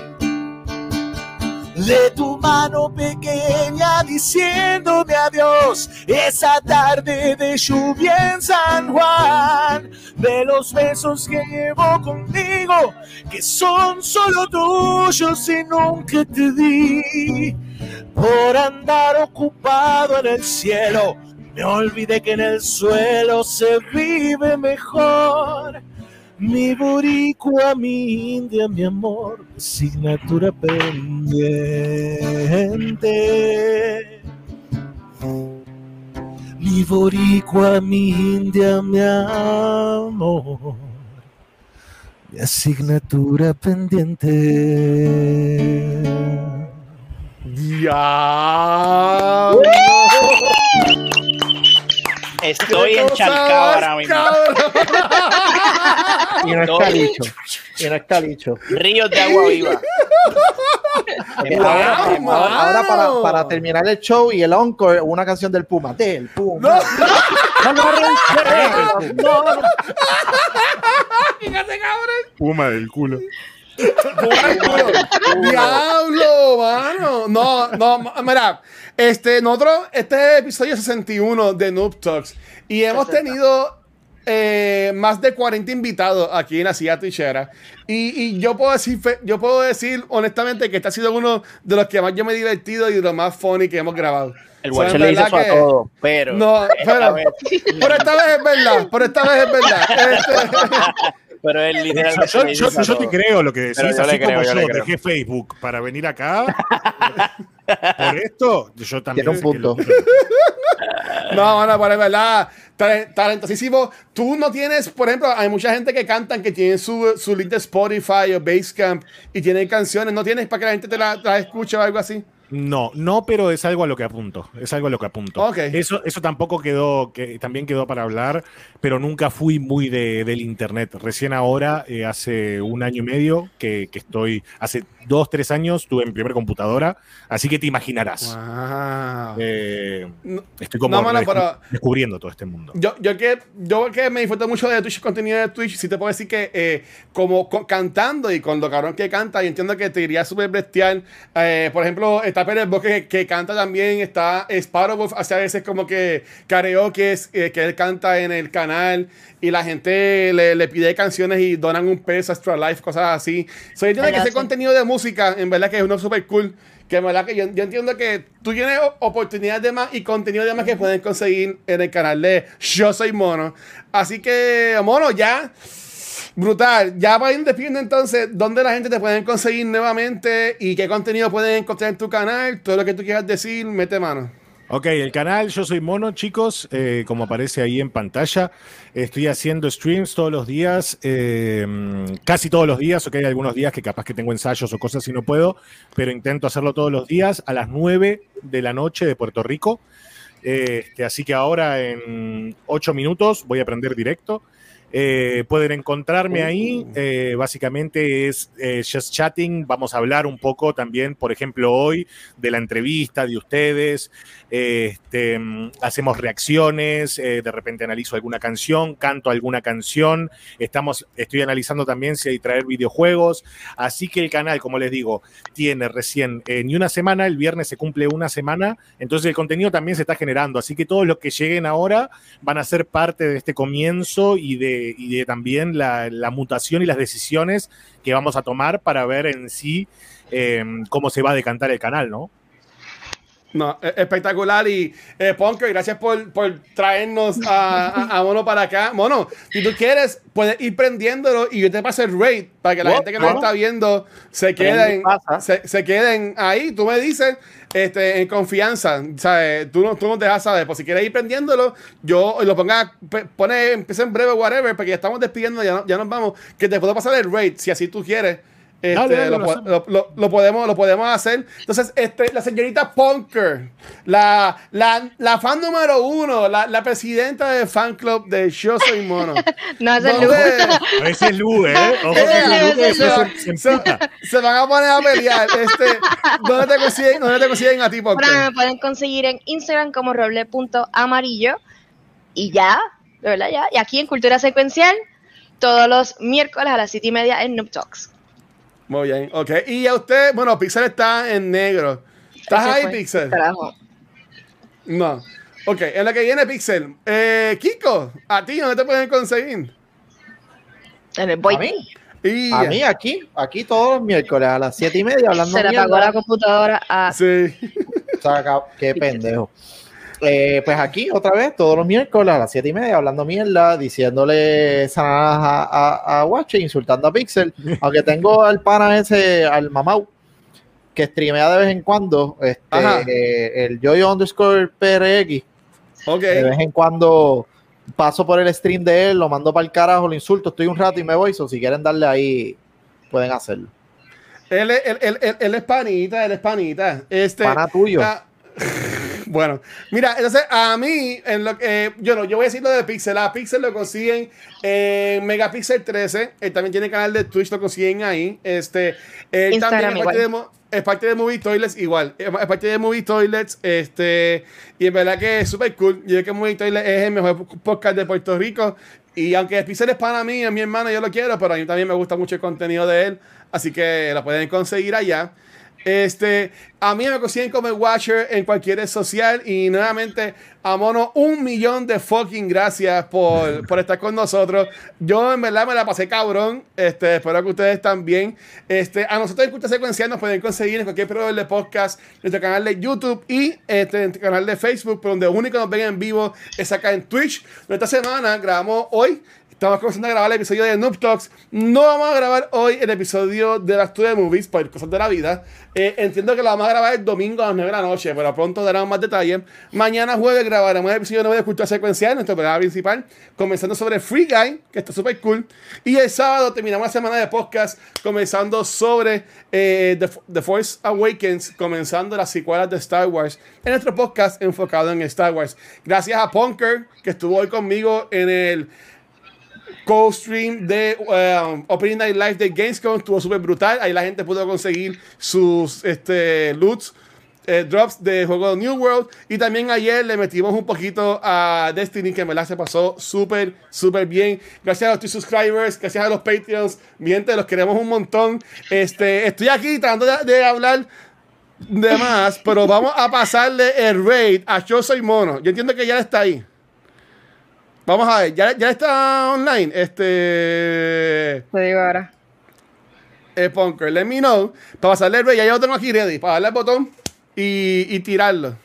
de tu mano pequeña diciéndome adiós. Esa tarde de lluvia en San Juan, de los besos que llevo contigo, que son solo tuyos y nunca te di, por andar ocupado en el cielo. Me olvidé que en el suelo se vive mejor mi boricua, mi india, mi amor, asignatura pendiente. Mi boricua, mi india, mi amor, mi asignatura pendiente. Ya. Estoy encharcado ahora mismo. *laughs* y no está dicho. Y no está dicho. Ríos de agua viva. *laughs* ahora, para, para, terminar el show y el encore, una canción del Puma. Del Puma. No. No, no, *laughs* Fíjate, cabrón. Puma del culo. Diablo, mano. No, no, mira, este, nosotros, este episodio 61 de Noob Talks y hemos tenido eh, más de 40 invitados aquí en la silla Tichera. Y, y, yo puedo decir, yo puedo decir honestamente que este ha sido uno de los que más yo me he divertido y de los más funny que hemos grabado. El Watcher le hizo a todo, pero. No, *laughs* pero. *laughs* Por esta vez es verdad. Por esta vez es verdad. *laughs* Este, pero él literalmente. Yo, yo, te creo lo que decís, así como yo, dejé Facebook para venir acá. Por esto, yo también. Tiene un punto. No, bueno, por verdad, talentosísimo. Tú no tienes, por ejemplo, hay mucha gente que cantan que tienen su, su link de Spotify o Basecamp y tienen canciones. ¿No tienes para que la gente te la, te la escuche o algo así? No, no, pero es algo a lo que apunto. Es algo a lo que apunto. Eso, eso tampoco quedó, que también quedó para hablar, pero nunca fui muy de, del internet. Recién ahora, eh, hace un año y medio, que, que, estoy, hace dos, tres años, tuve mi primera computadora, así que te imaginarás. Eh, estoy como descubriendo todo este mundo. Yo, yo, que, yo que me disfruto mucho de Twitch, contenido de Twitch, sí te puedo decir que eh, como cantando y con lo cabrón que canta, y entiendo que te iría súper bestial. por ejemplo, está Pérez Bosque que, canta también, está Sparrow, hace a veces como que karaoke eh, que él canta en el canal y la gente le, pide canciones y donan un peso extra life, cosas así. So, yo entiendo que ese contenido de música, en verdad que es uno súper cool. Que en verdad que yo, entiendo que tú tienes oportunidades de más y contenido de más que pueden conseguir en el canal de Yo Soy Mono. Así que, Mono, ya. Brutal. Ya para despidiendo entonces, ¿dónde la gente te puede conseguir nuevamente y qué contenido pueden encontrar en tu canal? Todo lo que tú quieras decir, mete mano. Ok, el canal Yo Soy Mono, chicos, eh, como aparece ahí en pantalla, estoy haciendo streams todos los días, eh, casi todos los días, ok, hay algunos días que capaz que tengo ensayos o cosas y no puedo, pero intento hacerlo todos los días a las 9 de la noche de Puerto Rico. Este, así que ahora en 8 minutos voy a aprender directo. Eh, pueden encontrarme ahí, eh, básicamente es eh, Just Chatting, vamos a hablar un poco también, por ejemplo, hoy de la entrevista de ustedes, este, hacemos reacciones, de repente analizo alguna canción, canto alguna canción, estamos, estoy analizando también si hay traer videojuegos, así que el canal, como les digo, tiene recién ni una semana, el viernes se cumple una semana, entonces el contenido también se está generando, así que todos los que lleguen ahora van a ser parte de este comienzo y de y de también la, mutación y las decisiones que vamos a tomar para ver en sí eh, cómo se va a decantar el canal, ¿no? No, e, espectacular. Y eh, gracias por, traernos a, Mono para acá. Mono, si tú quieres, puedes ir prendiéndolo y yo te paso el raid para que la gente que nos está viendo se queden, se, queden ahí. Tú me dices este, en confianza. ¿sabes? Tú, no, tú nos dejas saber. Pues si quieres ir prendiéndolo, yo lo ponga, pone, empieza en breve, whatever, porque ya estamos despidiendo, ya, ya nos vamos. Que te puedo pasar el raid si así tú quieres. Este, lo, podemos, lo podemos hacer. Entonces, este, la señorita Punker, la, la, la fan número uno, la, la, presidenta del fan club de Yo Soy Mono. *laughs* no, es el Lu. Ese es Lu, ¿eh? se, van a poner a pelear. Este, ¿dónde, te consiguen, ¿Dónde te consiguen a ti, Punker? me pueden conseguir en Instagram como roble.amarillo y ya, de verdad, ya. Y aquí en Cultura Secuencial, todos los miércoles a las 7 y media en Noob Talks. Muy bien, ok. Y a usted, bueno, Pixel está en negro. ¿Estás ahí, Pixel? No. Ok, en la que viene Pixel. Eh, Kiko, ¿a ti dónde te pueden conseguir? En el boy. ¿A mí? A mí aquí, aquí todos los miércoles a las 7 y media hablando Se le apagó la computadora a... Sí. qué pendejo. Eh, pues aquí, otra vez, todos los miércoles a las 7 y media, hablando mierda, diciéndole sanadas a, a, Watch, insultando a Pixel. *laughs* Aunque tengo al pana ese, al Mamau, que streamea de vez en cuando, este, eh, el Joyo underscore PRX. De vez en cuando paso por el stream de él, lo mando para el carajo, lo insulto, estoy un rato y me voy. So, si quieren darle ahí, pueden hacerlo. Él, es panita, él es panita. Este, Pana tuyo. *laughs* bueno, mira, entonces a mí, en lo que yo no, yo voy a decir lo de Pixel. A Pixel lo consiguen en Megapixel 13. Él también tiene canal de Twitch, lo consiguen ahí. Este, él también es parte, de, es parte, de, Movie Toilets, igual. Es parte de Movie Toilets. Este, y en verdad que es súper cool. Yo creo que Movie Toilets es el mejor podcast de Puerto Rico. Y aunque Pixel es para mí, es mi hermano, yo lo quiero, pero a mí también me gusta mucho el contenido de él. Así que lo pueden conseguir allá. Este, a mí me consiguen como el Watcher en cualquier red social. Y nuevamente, a Mono, un millón de fucking gracias por, *laughs* por, estar con nosotros. Yo en verdad me la pasé cabrón. Este, espero que ustedes también. Este, a nosotros en Cultura Secuencial nos pueden conseguir en cualquier proveedor de podcast, nuestro canal de YouTube y este, nuestro canal de Facebook, pero donde único nos ven en vivo es acá en Twitch. Esta semana grabamos hoy Estamos comenzando a grabar el episodio de Noob Talks. No vamos a grabar hoy el episodio de la de movies por cosas de la vida. Eh, entiendo que lo vamos a grabar el domingo a las 9 de la noche, pero pronto daremos más detalles. Mañana jueves grabaremos el episodio nuevo de Cultura Secuencial, nuestro programa principal, comenzando sobre Free Guy, que está súper cool. Y el sábado terminamos la semana de podcast comenzando sobre eh, The, The, Force Awakens, comenzando las secuelas de Star Wars en nuestro podcast enfocado en Star Wars. Gracias a Punker, que estuvo hoy conmigo en el co-stream de um, Opening Night Live de Gamescom estuvo súper brutal. Ahí la gente pudo conseguir sus este, loots, eh, drops de juego de New World. Y también ayer le metimos un poquito a Destiny, que me la se pasó súper, súper bien. Gracias a los subscribers, gracias a los Patreons. Mi gente, los queremos un montón. Este, estoy aquí tratando de, hablar de más, pero vamos a pasarle el raid a Yo Soy Mono. Yo entiendo que ya está ahí. Vamos a ver, ya, ya está online. Este. Te digo ahora. El Punker, let me know. Para pasarle el ya yo lo tengo aquí ready. Para darle al botón y, y tirarlo.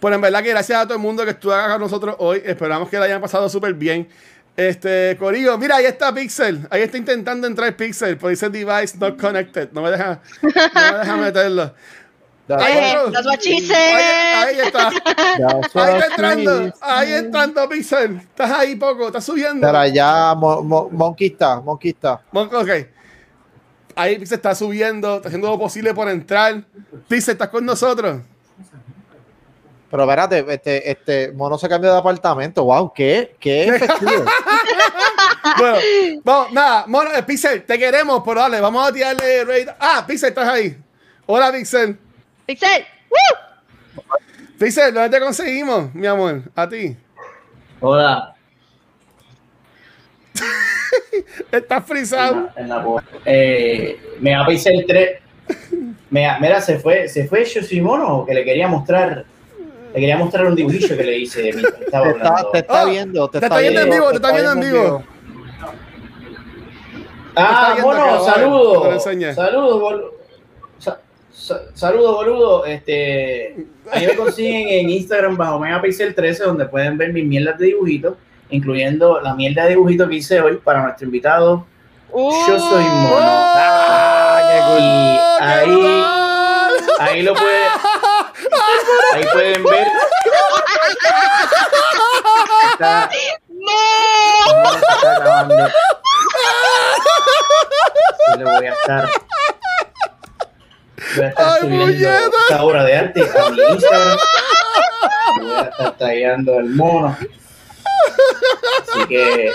Pues en verdad que gracias a todo el mundo que estuvo acá con nosotros hoy. Esperamos que la hayan pasado súper bien. Este, Corillo, mira, ahí está Pixel. Ahí está intentando entrar Pixel, pero dice device not connected. No me deja, no me deja *laughs* meterlo. Ahí, that's what she Ahí, está. *laughs* ahí está entrando. Ahí entrando, Pixel. Estás ahí poco, estás subiendo. Pero ya Monkey está, Monkey está. ok. Ahí Pixel está subiendo, está haciendo lo posible por entrar. Pixel, ¿estás con nosotros? Pero espérate, este, este mono se cambió de apartamento. Wow, qué, qué *laughs* efectivo. bueno, vamos, nada, mono, eh, Pixel, te queremos, pero dale, vamos a tirarle raid. Ah, Pixel, estás ahí. Hola, Pixel. Pixel, ¡Woo! Pixel, ¿dónde te conseguimos, mi amor? A ti. Hola. *laughs* Estás frisado. En la, eh, me a Pixel 3. Me, mira, se fue, se fue Yoshimono que le quería mostrar. Le quería mostrar un dibujillo que le hice. Estaba te, está, te está, viendo, te, está, viendo en vivo, te está viendo en vivo. Ah, mono, saludos. Saludos, boludo saludos, boludo. Este, ahí me consiguen en Instagram bajo Megapixel 13, donde pueden ver mis mierdas de dibujitos, incluyendo la mierda de dibujitos que hice hoy para nuestro invitado. Yo soy mono. Ah, y ahí, ahí lo pueden, ahí pueden ver. Está, no. Está grabando. le voy a estar Voy a estar Ay, subiendo esta obra de arte a mi Instagram. Voy a estar tallando el mono. Así que.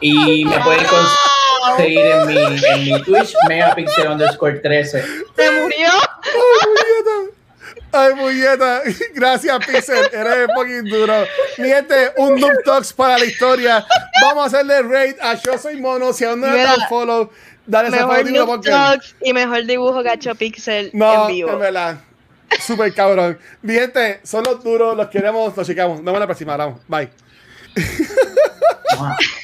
Y me pueden conseguir en mi, en mi Twitch, megapixel underscore 13. ¿Se murió? Ay, muñeta. Gracias, Pixel. Eres un poquito duro. Mi gente, un Noob Talks para la historia. Vamos a hacerle raid a Yo Soy Mono. Si aún no le dan follow, Dale mejor ese porque... y mejor dibujo Gacho Pixel no, en vivo. No, verdad. Súper cabrón. Mi gente, son los duros, los queremos, los checamos. Nos vemos la próxima. Vamos. Bye. *laughs*